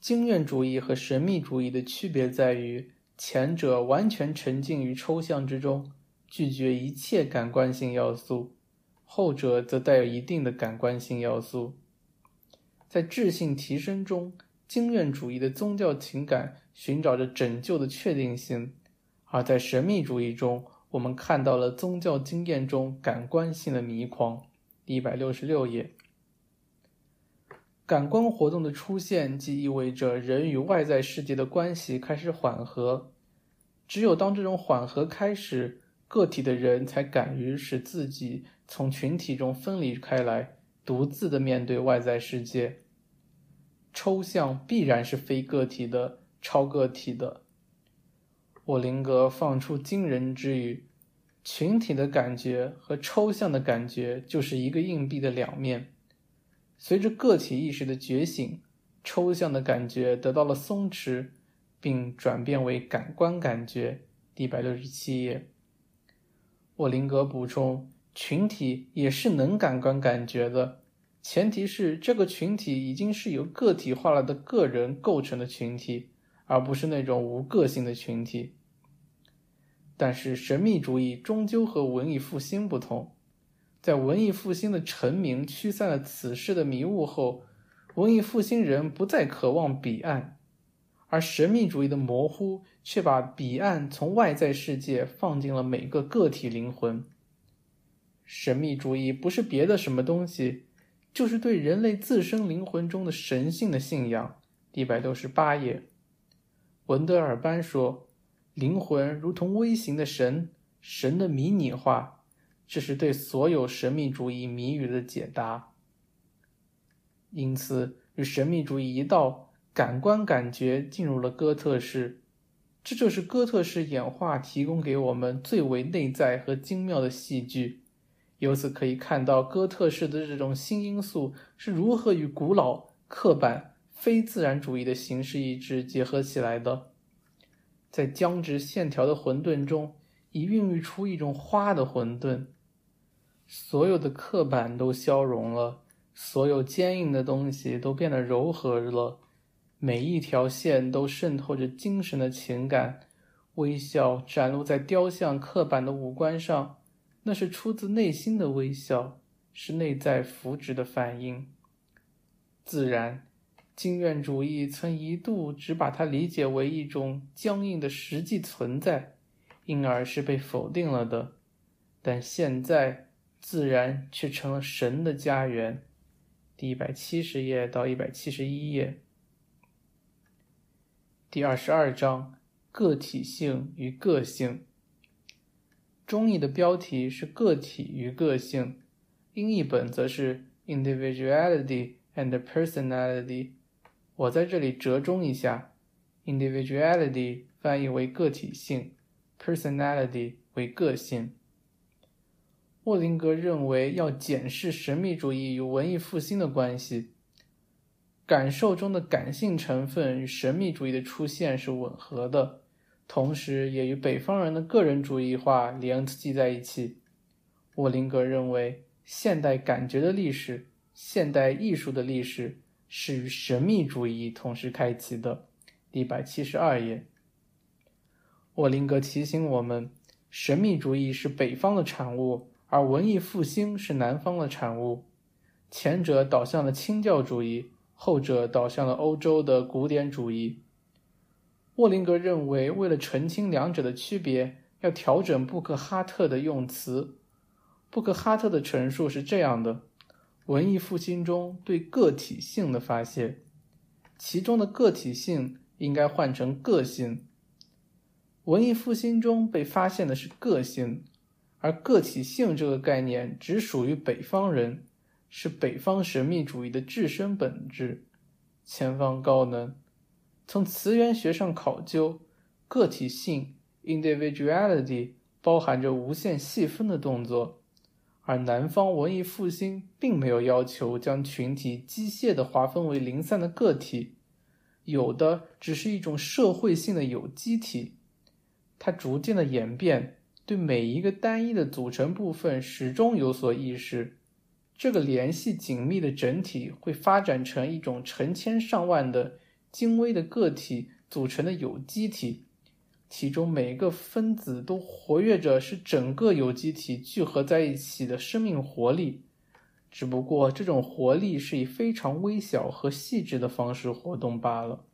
A: 经验主义和神秘主义的区别在于，前者完全沉浸于抽象之中。拒绝一切感官性要素，后者则带有一定的感官性要素。在智性提升中，经验主义的宗教情感寻找着拯救的确定性；而在神秘主义中，我们看到了宗教经验中感官性的迷狂。一百六十六页，感官活动的出现，即意味着人与外在世界的关系开始缓和。只有当这种缓和开始，个体的人才敢于使自己从群体中分离开来，独自的面对外在世界。抽象必然是非个体的、超个体的。沃林格放出惊人之语：群体的感觉和抽象的感觉就是一个硬币的两面。随着个体意识的觉醒，抽象的感觉得到了松弛，并转变为感官感觉。第一百六十七页。沃林格补充：“群体也是能感官感觉的，前提是这个群体已经是由个体化了的个人构成的群体，而不是那种无个性的群体。但是神秘主义终究和文艺复兴不同，在文艺复兴的成名驱散了此事的迷雾后，文艺复兴人不再渴望彼岸，而神秘主义的模糊却把彼岸从外在世界放进了每个个体灵魂。神秘主义不是别的什么东西，就是对人类自身灵魂中的神性的信仰。一百六十八页，文德尔班说：“灵魂如同微型的神，神的迷你化，这是对所有神秘主义谜语的解答。”因此，与神秘主义一道，感官感觉进入了哥特式，这就是哥特式演化提供给我们最为内在和精妙的戏剧。由此可以看到，哥特式的这种新因素是如何与古老、刻板、非自然主义的形式意志结合起来的。在僵直线条的混沌中，已孕育出一种花的混沌。所有的刻板都消融了，所有坚硬的东西都变得柔和了。每一条线都渗透着精神的情感，微笑展露在雕像刻板的五官上。那是出自内心的微笑，是内在福祉的反应。自然，经验主义曾一度只把它理解为一种僵硬的实际存在，因而是被否定了的。但现在，自然却成了神的家园。第一百七十页到一百七十一页，第二十二章：个体性与个性。中译的标题是“个体与个性”，英译本则是 “individuality and personality”。我在这里折中一下，“individuality” 翻译为个体性，“personality” 为个性。沃林格认为要检视神秘主义与文艺复兴的关系，感受中的感性成分与神秘主义的出现是吻合的。同时，也与北方人的个人主义化联系在一起。沃林格认为，现代感觉的历史、现代艺术的历史是与神秘主义同时开启的。一百七十二页，沃林格提醒我们，神秘主义是北方的产物，而文艺复兴是南方的产物。前者导向了清教主义，后者导向了欧洲的古典主义。沃林格认为，为了澄清两者的区别，要调整布克哈特的用词。布克哈特的陈述是这样的：文艺复兴中对个体性的发现，其中的个体性应该换成个性。文艺复兴中被发现的是个性，而个体性这个概念只属于北方人，是北方神秘主义的自身本质。前方高能。从词源学上考究，个体性 （individuality） 包含着无限细分的动作，而南方文艺复兴并没有要求将群体机械地划分为零散的个体，有的只是一种社会性的有机体。它逐渐的演变，对每一个单一的组成部分始终有所意识。这个联系紧密的整体会发展成一种成千上万的。精微的个体组成的有机体，其中每个分子都活跃着是整个有机体聚合在一起的生命活力，只不过这种活力是以非常微小和细致的方式活动罢了。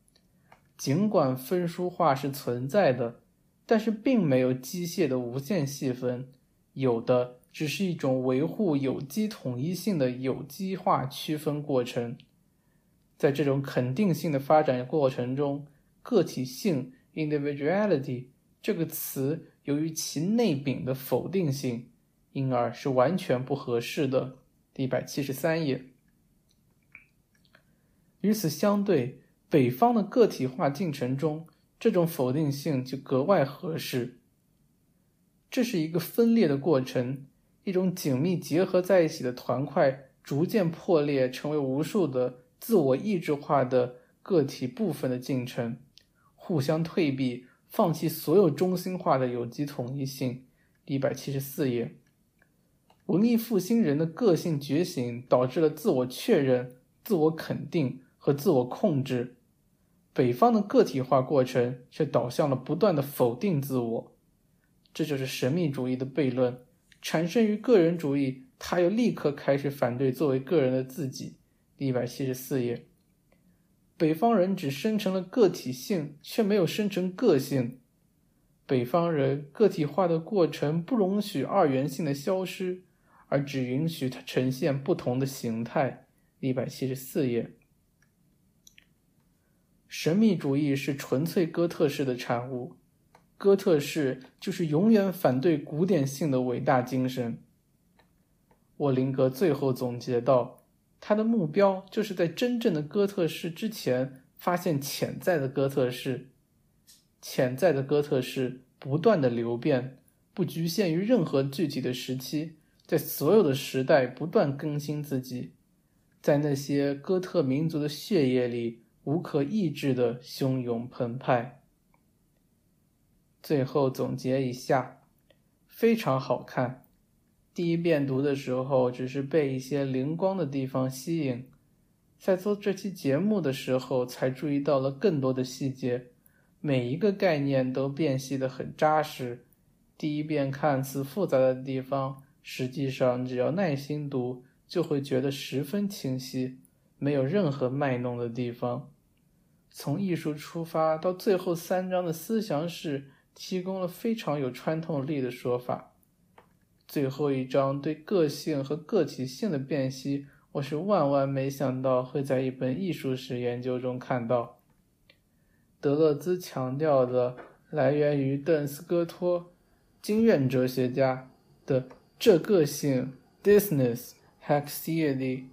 A: 尽管分数化是存在的，但是并没有机械的无限细分，有的只是一种维护有机统一性的有机化区分过程。在这种肯定性的发展过程中，个体性 （individuality） 这个词由于其内禀的否定性，因而是完全不合适的。第一百七十三页。与此相对，北方的个体化进程中，这种否定性就格外合适。这是一个分裂的过程，一种紧密结合在一起的团块逐渐破裂，成为无数的。自我意志化的个体部分的进程，互相退避，放弃所有中心化的有机统一性。一百七十四页，文艺复兴人的个性觉醒导致了自我确认、自我肯定和自我控制。北方的个体化过程却导向了不断的否定自我。这就是神秘主义的悖论，产生于个人主义，他又立刻开始反对作为个人的自己。一百七十四页，北方人只生成了个体性，却没有生成个性。北方人个体化的过程不容许二元性的消失，而只允许它呈现不同的形态。一百七十四页。神秘主义是纯粹哥特式的产物，哥特式就是永远反对古典性的伟大精神。沃林格最后总结道：“他的目标就是在真正的哥特式之前发现潜在的哥特式。潜在的哥特式不断的流变，不局限于任何具体的时期，在所有的时代不断更新自己，在那些哥特民族的血液里。”无可抑制的汹涌澎湃。最后总结一下，非常好看。第一遍读的时候，只是被一些灵光的地方吸引，在做这期节目的时候，才注意到了更多的细节。每一个概念都辨析的很扎实。第一遍看似复杂的地方，实际上只要耐心读，就会觉得十分清晰。没有任何卖弄的地方。从艺术出发，到最后三章的思想史提供了非常有穿透力的说法。最后一章对个性和个体性的辨析，我是万万没想到会在一本艺术史研究中看到。德勒兹强调的来源于邓斯戈托，经验哲学家的这个性 （disness hexiety）。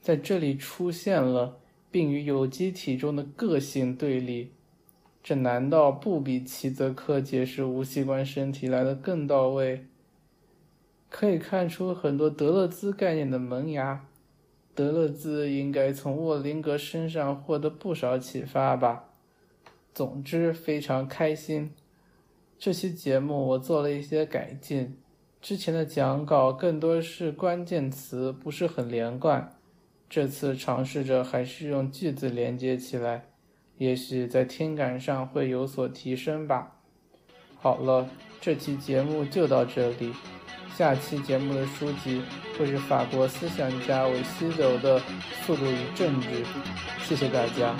A: 在这里出现了，并与有机体中的个性对立，这难道不比齐泽克解释无器官身体来的更到位？可以看出很多德勒兹概念的萌芽。德勒兹应该从沃林格身上获得不少启发吧。总之，非常开心。这期节目我做了一些改进，之前的讲稿更多是关键词，不是很连贯。这次尝试着还是用句子连接起来，也许在听感上会有所提升吧。好了，这期节目就到这里，下期节目的书籍会是法国思想家维西德的《速度与政治》。谢谢大家。